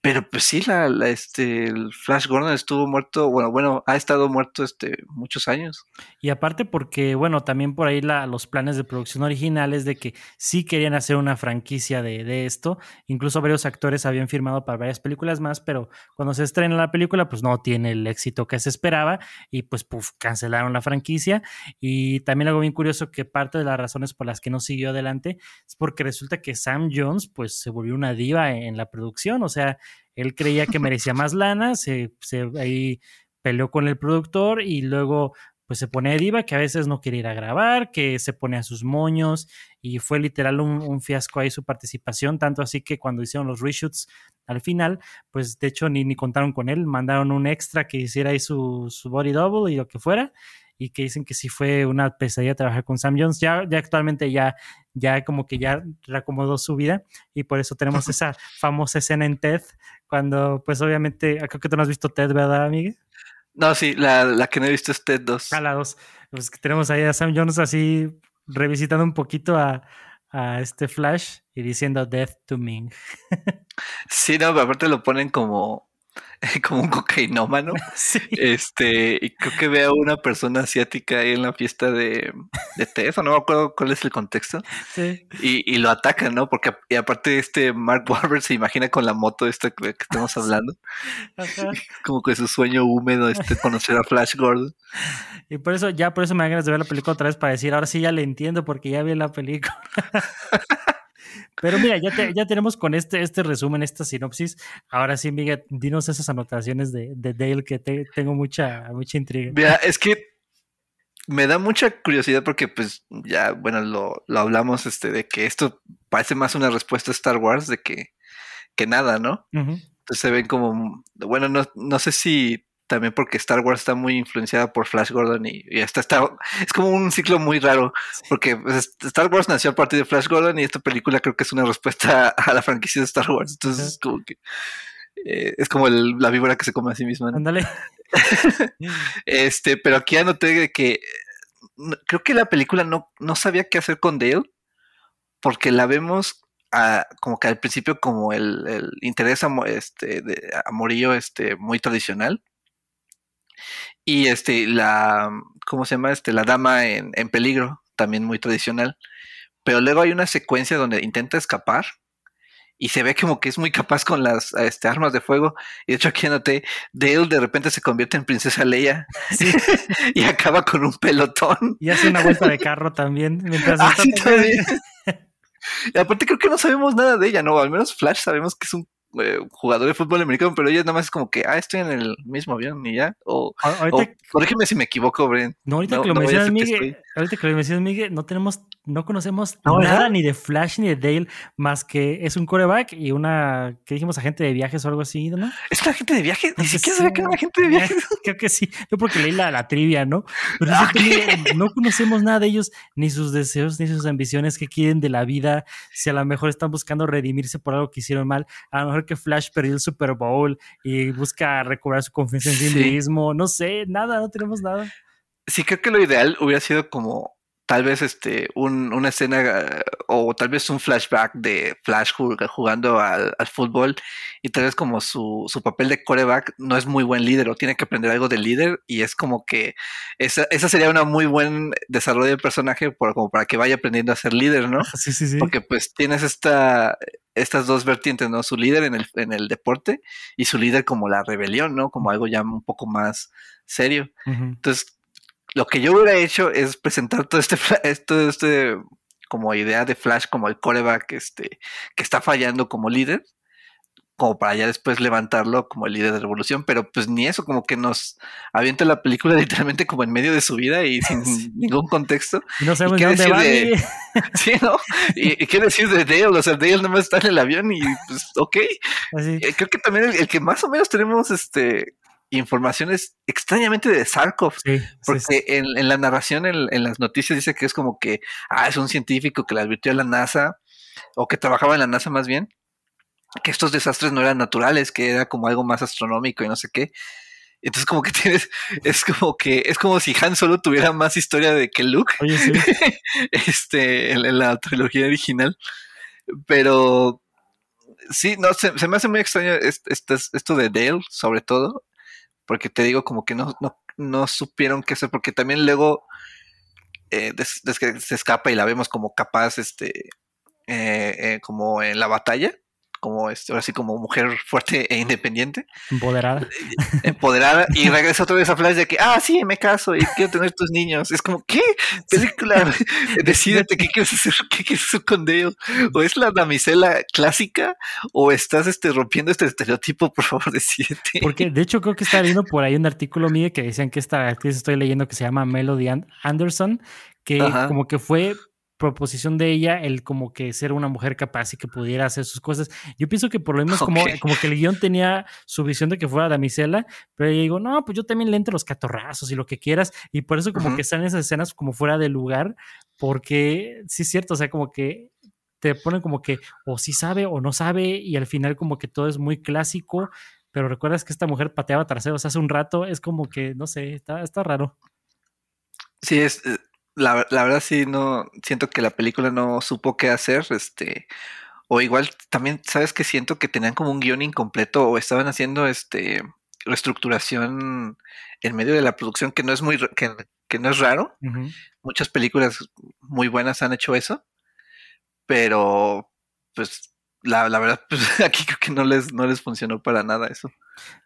pero pues sí, la, este, el Flash Gordon estuvo muerto, bueno, bueno, ha estado muerto este, muchos años. Y aparte porque, bueno, también por ahí la, los planes de producción originales de que sí querían hacer una franquicia de, de, esto. Incluso varios actores habían firmado para varias películas más, pero cuando se estrena la película, pues no tiene el éxito que se esperaba y pues puff, cancelaron la franquicia. Y también algo bien curioso que parte de las razones por las que no siguió adelante es porque resulta que Sam Jones pues se volvió una diva en la producción, o sea, él creía que merecía más lana, se, ahí peleó con el productor y luego pues se pone a diva, que a veces no quiere ir a grabar, que se pone a sus moños y fue literal un, fiasco ahí su participación, tanto así que cuando hicieron los reshoots al final, pues de hecho ni, ni contaron con él, mandaron un extra que hiciera ahí su, su body double y lo que fuera y que dicen que sí fue una pesadilla trabajar con Sam Jones. Ya, ya actualmente ya, ya como que ya reacomodó su vida y por eso tenemos esa famosa escena en TED, cuando pues obviamente, creo que tú no has visto TED, ¿verdad, Miguel? No, sí, la, la que no he visto es TED 2. Ah, la 2. Pues que tenemos ahí a Sam Jones así revisitando un poquito a, a este Flash y diciendo Death to Ming. sí, no, pero aparte lo ponen como como un cocainómano. Este, y creo que veo a una persona asiática ahí en la fiesta de, de Tef, no me acuerdo cuál es el contexto. Y, y, lo atacan, ¿no? Porque y aparte este Mark Wahlberg se imagina con la moto esta que, estamos hablando. Como que su sueño húmedo este conocer a Flash Gordon. Y por eso, ya por eso me da ganas de ver la película otra vez para decir, ahora sí ya le entiendo porque ya vi la película. Pero mira, ya, ya tenemos con este, este resumen, esta sinopsis. Ahora sí, Miguel, dinos esas anotaciones de, de Dale que tengo mucha, mucha intriga. Mira, es que me da mucha curiosidad porque pues ya, bueno, lo, lo hablamos este, de que esto parece más una respuesta a Star Wars de que, que nada, ¿no? Entonces se ven como, bueno, no, no sé si también porque Star Wars está muy influenciada por Flash Gordon y, y está, es como un ciclo muy raro, porque pues, Star Wars nació a partir de Flash Gordon y esta película creo que es una respuesta a la franquicia de Star Wars, entonces es como que eh, es como la víbora que se come a sí misma. Ándale. este, pero aquí anoté que creo que la película no, no sabía qué hacer con Dale, porque la vemos como que al principio como el, el interés este, de amorío este, muy tradicional y este, la, ¿cómo se llama? Este, la dama en, en peligro, también muy tradicional. Pero luego hay una secuencia donde intenta escapar y se ve como que es muy capaz con las este, armas de fuego. Y de hecho aquí anoté, Dale de repente se convierte en princesa Leia y acaba con un pelotón. Y hace una vuelta de carro también. Mientras ah, y aparte creo que no sabemos nada de ella, ¿no? Al menos Flash sabemos que es un eh, jugador de fútbol americano, pero ella nada más es como que, ah, estoy en el mismo avión y ya. O, corrígeme si me equivoco, Bren. No, ahorita que lo mencionas, Miguel, ahorita que lo mencionas, Miguel, no tenemos, no conocemos nada ni de Flash ni de Dale, más que es un coreback y una, que dijimos, agente de viajes o algo así, ¿no? ¿Es un agente de viajes? Ni siquiera sabía que era un agente de viajes. Creo que sí, yo porque leí la, la trivia, ¿no? Pero ah, no conocemos nada de ellos, ni sus deseos, ni sus ambiciones que quieren de la vida, si a lo mejor están buscando redimirse por algo que hicieron mal, a lo mejor mejor que Flash perdió el Super Bowl y busca recobrar su confianza en sí, mismo. No sé, nada, no tenemos nada. Sí, creo que lo ideal hubiera sido como tal vez este un, una escena o tal vez un flashback de Flash jugando al, fútbol y tal vez como su, su, papel de coreback no es muy buen líder o tiene que aprender algo de líder y es como que esa, esa sería una muy buen desarrollo del personaje por, como para que vaya aprendiendo a ser líder, ¿no? Sí, sí, sí. Porque pues tienes esta estas dos vertientes, ¿no? Su líder en el, en el deporte y su líder como la rebelión, ¿no? Como algo ya un poco más serio. Entonces, lo que yo hubiera hecho es presentar todo este, esto, este como idea de Flash como el coreback este, que está fallando como líder, como para ya después levantarlo como el líder de revolución, pero pues ni eso, como que nos avienta la película literalmente como en medio de su vida y sin ningún contexto. No sabemos de dónde va. sí, ¿no? Y, qué decir de Dale, o sea, Dale nomás está en el avión y pues ok. Eh, creo que también el, que más o menos tenemos este informaciones extrañamente de Sarkov, porque En, la narración, en, las noticias dice que es como que, ah, es un científico que le advirtió a la NASA, o que trabajaba en la NASA más bien, que estos desastres no eran naturales, que era como algo más astronómico y no sé qué. Entonces como que tienes, es como que, es como si Han solo tuviera más historia de que Luke, este, en, la trilogía original, pero sí, no, se, me hace muy extraño esto de Dale, sobre todo, porque te digo como que no, no, no supieron qué hacer, porque también luego eh, se escapa y la vemos como capaz, este, eh, eh, como en la batalla, como este, ahora sí como mujer fuerte e independiente. Empoderada. Empoderada y regresa otra vez a Flash de que, ah, sí, me caso y quiero tener tus niños. Es como, ¿qué? Película, decídete qué quieres hacer, qué quieres hacer con Dale. O es la damisela clásica o estás este, rompiendo este estereotipo, por favor, decídete. Porque de hecho creo que está leyendo por ahí un artículo mío que decían que esta actriz estoy leyendo que se llama Melody Anderson, que como que fue proposición de ella el como que ser una mujer capaz y que pudiera hacer sus cosas. Yo pienso que por lo menos como, como que el guion tenía su visión de que fuera damisela, pero ella digo, no, pues yo también le entro los catorrazos y lo que quieras, y por eso como que están esas escenas como fuera de lugar, porque sí es cierto, o sea, como que te ponen como que o sí sabe o no sabe, y al final como que todo es muy clásico, pero recuerdas que esta mujer pateaba traseros hace un rato, es como que, no sé, está, está raro. Sí, es, eh, la, la, verdad sí no siento que la película no supo qué hacer, este, o igual también sabes que siento que tenían como un guion incompleto o estaban haciendo este reestructuración en medio de la producción que no es muy que, que no es raro. Muchas películas muy buenas han hecho eso, pero pues la, la, verdad, pues aquí creo que no les, no les funcionó para nada eso.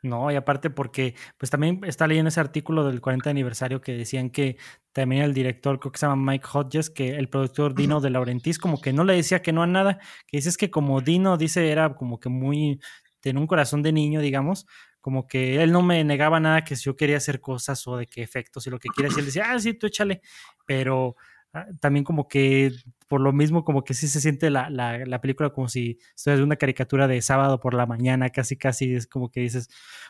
No, y aparte porque, pues también está leyendo ese artículo del 40 aniversario que decían que también el director, creo que se llama Mike Hodges, que el productor Dino de Laurentiis como que no le decía que no a nada, que dices que como Dino dice era como que muy, tenía un corazón de niño, digamos, como que él no me negaba nada que si yo quería hacer cosas o de qué efectos y lo que quieras, y él decía, ah, sí, tú échale, pero también como que por lo mismo como que sí se siente la, la, película como si de una caricatura de sábado por la mañana, casi casi es como que dices,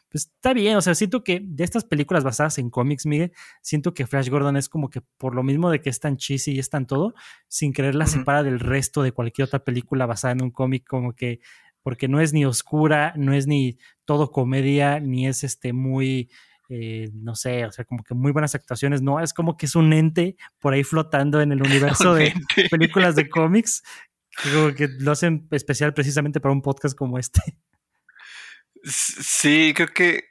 pues está bien, o sea, siento que de estas películas basadas en cómics, Miguel, siento que Flash Gordon es como que por lo mismo de que es tan cheesy y es tan todo, sin querer la separa del resto de cualquier otra película basada en un cómic, como que porque no es ni oscura, no es ni todo comedia, ni es este muy eh, no sé, o sea, como que muy buenas actuaciones, no, es como que es un ente por ahí flotando en el universo de películas de cómics, que, que lo hacen especial precisamente para un podcast como este. Sí, creo que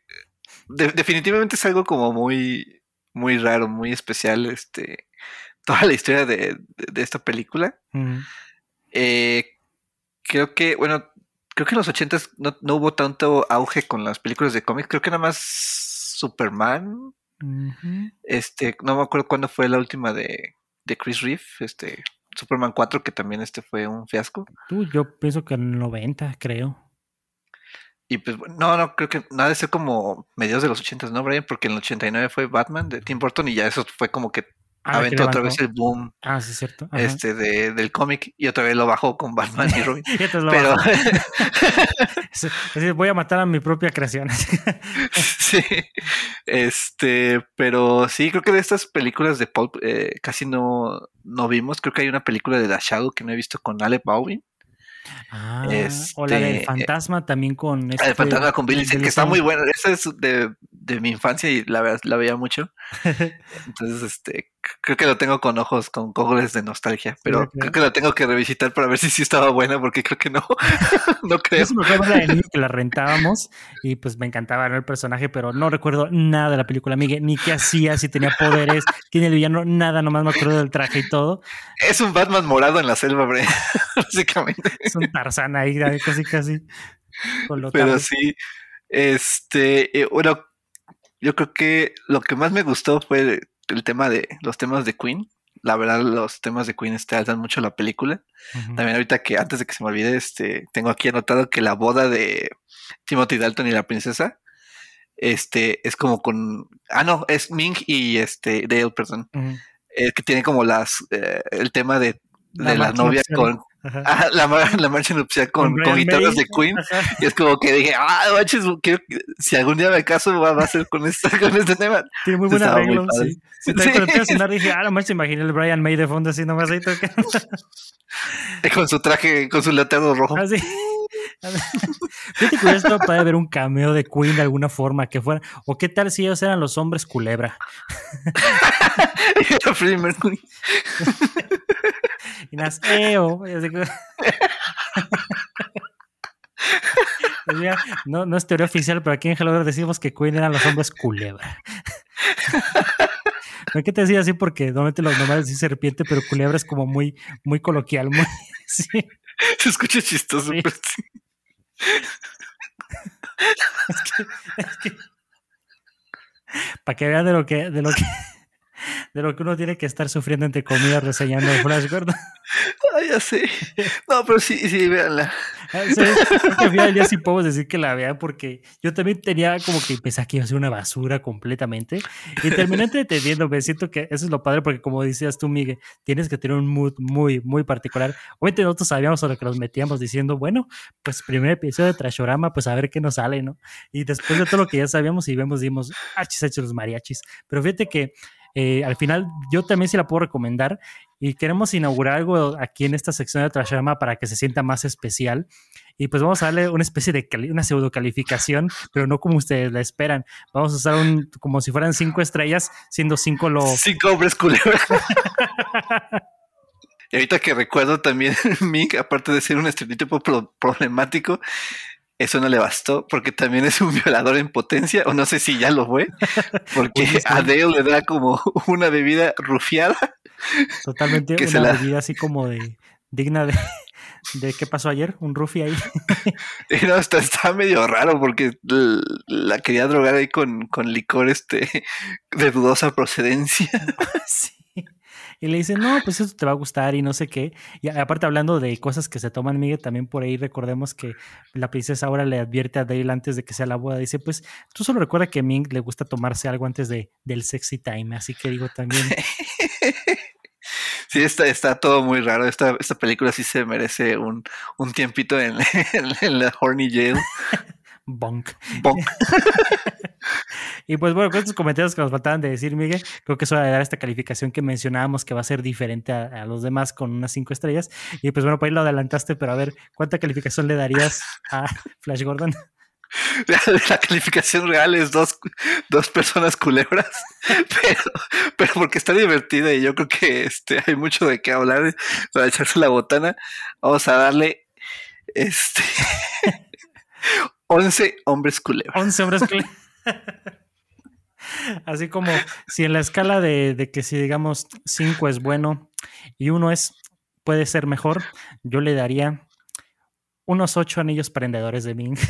definitivamente es algo como muy, muy raro, muy especial, este, toda la historia de, esta película. Eh, creo que, bueno, creo que en los ochentas no, no hubo tanto auge con las películas de cómics, creo que nada más Superman. Este, no me acuerdo cuándo fue la última de, de Chris Reeve, este, Superman 4, que también este fue un fiasco. Tú, yo pienso que en el 90, creo. Y pues, no, no, creo que nada de ser como mediados de los 80, ¿no, Brian? Porque en el 89 fue Batman de Tim Burton y ya eso fue como que Ah, aventó otra vez el boom ah, sí, cierto. este de, del cómic y otra vez lo bajó con Batman y Robin. pero voy a matar a mi propia creación. sí, este, pero sí, creo que de estas películas de Pulp eh, casi no, no vimos. Creo que hay una película de The Shadow que no he visto con Ale Baldwin. Ah, o la del Este, fantasma también con Ah, este. El fantasma con Billy, Billy que está muy bueno. Esa es de, de mi infancia y la, la veía mucho. Entonces, este, creo que lo tengo con ojos, con ojos de nostalgia, pero creo que lo tengo que revisitar para ver si sí estaba buena, porque creo que no, no Yo creo. sí me acuerdo de niño que la rentábamos y pues me encantaba ¿no? el personaje, pero no recuerdo nada de la película, Miguel, ni qué hacía, si tenía poderes, quién era el villano, nada, nomás me acuerdo del traje y todo. Es un Batman morado en la selva, bre, básicamente. Es un Tarzán ahí, casi, casi. Con lo Pero tarde. sí, este, eh, bueno, yo creo que lo que más me gustó fue el tema de los temas de Queen. La verdad, los temas de Queen este, dan mucho la película. También ahorita que antes de que se me olvide, este, tengo aquí anotado que la boda de Timothy Dalton y la princesa, este, es como con, ah no, es Ming y este Dale, perdón, eh, que tiene como las, eh, el tema de, La de la marcha novia con, Ajá. ah, la, la marcha nupcial con, con Brian guitarras May. de Queen. Ajá. Y es como que dije, ah, manches, quiero si algún día me caso va, va a ser con, esta, con este tema. Tiene muy buen arreglo, sí. Sí, cuando Sí. empecé a sonar dije, ah, no manches, imaginé el Brian May de fondo así nomás ahí tocando. Con su traje, con su letrero rojo. Así. Fíjate que estado padre ver un cameo de Queen de alguna forma que fuera. O qué tal si ellos eran los hombres culebra. Era Freddie Mercury. Y nas, "Eo", Pues mira, no, no es teoría oficial, pero aquí en Hello decimos que Queen eran los hombres culebra. ¿Por qué te decía así? Porque normalmente los normales dicen serpiente, pero culebra es como muy, muy coloquial, muy. Sí. Se escucha chistoso, Sí. pero sí. Es que. Para que vean de lo que, de lo que. De lo que uno tiene que estar sufriendo entre comillas reseñando Flash Gordon. Ay, ya sé. No, pero sí, sí, véanla. Ah, sí, al final día sí podemos decir que la vean porque yo también tenía como que pensaba que iba a ser una basura completamente y terminé entendiendo, me siento que eso es lo padre porque como decías tú, Miguel, tienes que tener un mood muy, muy particular. Obviamente nosotros sabíamos a lo que nos metíamos diciendo, bueno, pues primer episodio de Trashorama, pues a ver qué nos sale, ¿no? Y después de todo lo que ya sabíamos y vemos, dimos, achis, hechos los mariachis. Pero fíjate que eh, al final yo también sí la puedo recomendar y queremos inaugurar algo aquí en esta sección de Trashorama para que se sienta más especial. Y pues vamos a darle una especie de una pseudo calificación, pero no como ustedes la esperan. Vamos a usar un como si fueran cinco estrellas, siendo cinco lo. Cinco hombres culebra. Y ahorita que recuerdo también, Mick, aparte de ser un estereotipo pro- problemático, eso no le bastó, porque también es un violador en potencia, o no sé si ya lo fue, porque a Dale le da como una bebida rufiada. Totalmente que se una la- bebida así como de digna de, de qué pasó ayer, un rufi ahí. Y no, está, está medio raro, porque la quería drogar ahí con, con licor este de dudosa procedencia. Sí. Y le dice, no, pues eso te va a gustar y no sé qué. Y aparte hablando de cosas que se toman, Miguel, también por ahí recordemos que la princesa ahora le advierte a Dale antes de que sea la boda. Dice, pues tú solo recuerda que a Ming le gusta tomarse algo antes de, del sexy time. Así que digo también, Sí, está, está todo muy raro. Esta, esta película sí se merece un, un tiempito en, en- en la Horny Jail. bonk. Bonk. Y pues bueno, con estos comentarios que nos faltaban de decir, Miguel, creo que es hora de dar esta calificación que mencionábamos que va a ser diferente a, a los demás con unas cinco estrellas. Y pues bueno, por ahí lo adelantaste, pero a ver, ¿cuánta calificación le darías a Flash Gordon? La, la calificación real es dos, dos personas culebras, pero, pero porque está divertida y yo creo que este, hay mucho de qué hablar para echarse la botana. Vamos a darle este 11 hombres culebras. 11 hombres que... Así como si en la escala de, de que si digamos 5 es bueno y uno es puede ser mejor, yo le daría unos 8 anillos prendedores de Ming.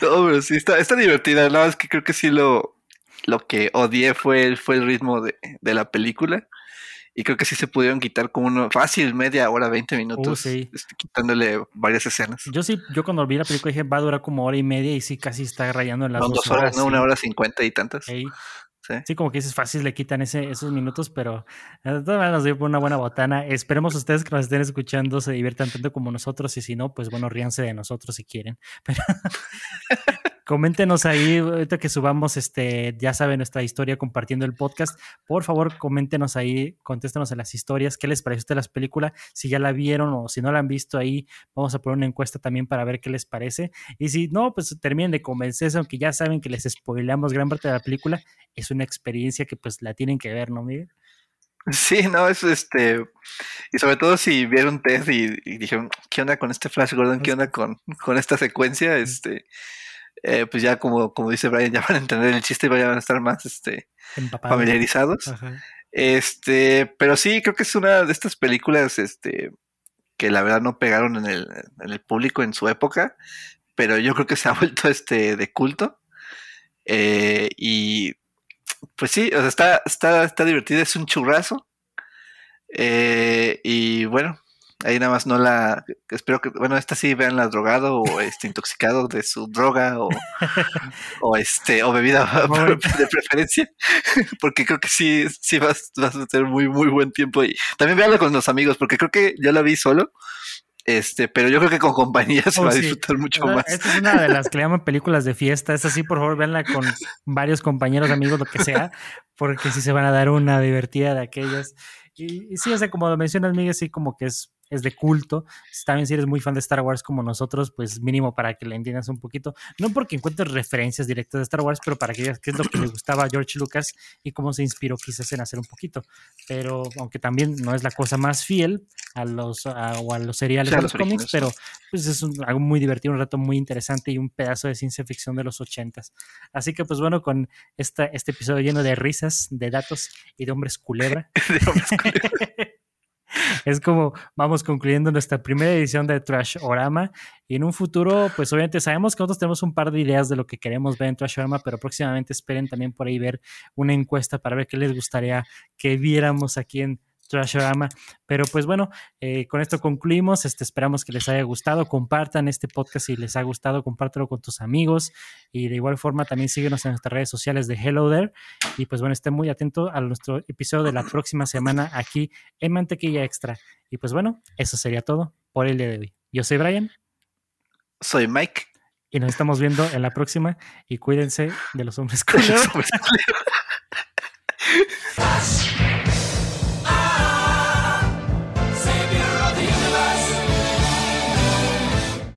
No, pero sí, está, está divertida. La verdad es que creo que sí lo, lo que odié fue, el- fue el ritmo de, de la película. Y creo que sí se pudieron quitar como uno fácil, media hora, 20 minutos, sí. este, quitándole varias escenas. Yo sí, yo cuando vi la película dije va a durar como hora y media y sí casi está rayando en las Son dos dos horas, no sí. una hora cincuenta y tantas. Sí. Sí, como que dices fácil, le quitan ese, esos minutos, pero eh, de todas maneras nos dio por una buena botana. Esperemos ustedes que nos estén escuchando se diviertan tanto como nosotros y si no, pues bueno, ríanse de nosotros si quieren. Pero, coméntenos ahí, ahorita que subamos, este, ya saben, nuestra historia compartiendo el podcast. Por favor, coméntenos ahí, contéstenos en las historias, qué les pareció las películas, si ya la vieron o si no la han visto ahí, vamos a poner una encuesta también para ver qué les parece. Y si no, pues terminen de convencerse, aunque ya saben que les spoileamos gran parte de la película, es una experiencia que pues la tienen que ver, ¿no, Miguel? Sí, no, es este. Y sobre todo si vieron Ted y, y dijeron, ¿qué onda con este Flash Gordon? ¿Qué onda con, con esta secuencia? Este. Eh, pues ya como, como dice Brian, ya van a entender el chiste y van a estar más este, familiarizados. Este, pero sí, creo que es una de estas películas este, que la verdad no pegaron en el, en el público en su época, pero yo creo que se ha vuelto este de culto. Eh, y pues sí, o sea, está, está, está divertida, es un churrazo. Eh, y bueno, ahí nada más no la. Espero que. Bueno, esta sí vean la drogado o este intoxicado de su droga o, o este o bebida de preferencia. Porque creo que sí, sí vas, vas a tener muy, muy buen tiempo. Y también veanla con los amigos, porque creo que yo la vi solo. Este, pero yo creo que con compañía se oh, va a disfrutar mucho más. Esta es una de las que le llaman películas de fiesta. Es así, por favor, véanla con varios compañeros, amigos, lo que sea, porque sí se van a dar una divertida de aquellas. Y, y sí, o sea, como lo mencionas, Miguel, sí, como que es es de culto. También si eres muy fan de Star Wars como nosotros, pues mínimo para que la entiendas un poquito. No porque encuentres referencias directas de Star Wars, pero para que veas qué es lo que le gustaba a George Lucas y cómo se inspiró quizás en hacer un poquito. Pero aunque también no es la cosa más fiel a los, o a los seriales de los, cómics, pero pues es algo muy divertido, un reto muy interesante y un pedazo de ciencia ficción de los ochentas. Así que pues bueno, con esta, este episodio lleno de risas, de datos y de hombres culebra. de hombres culebra. es como vamos concluyendo nuestra primera edición de Trash Orama. Y en un futuro, pues obviamente sabemos que nosotros tenemos un par de ideas de lo que queremos ver en Trash Orama, pero próximamente esperen también por ahí ver una encuesta para ver qué les gustaría que viéramos aquí en Trashorama. Pero pues bueno, eh, con esto concluimos. Este, esperamos que les haya gustado. Compartan este podcast si les ha gustado, compártelo con tus amigos. Y de igual forma también síguenos en nuestras redes sociales de Hello There. Y pues bueno, estén muy atentos a nuestro episodio de la próxima semana aquí en Mantequilla Extra. Y pues bueno, eso sería todo por el día de hoy. Yo soy Brian. Soy Mike. Y nos estamos viendo en la próxima. Y cuídense de los hombres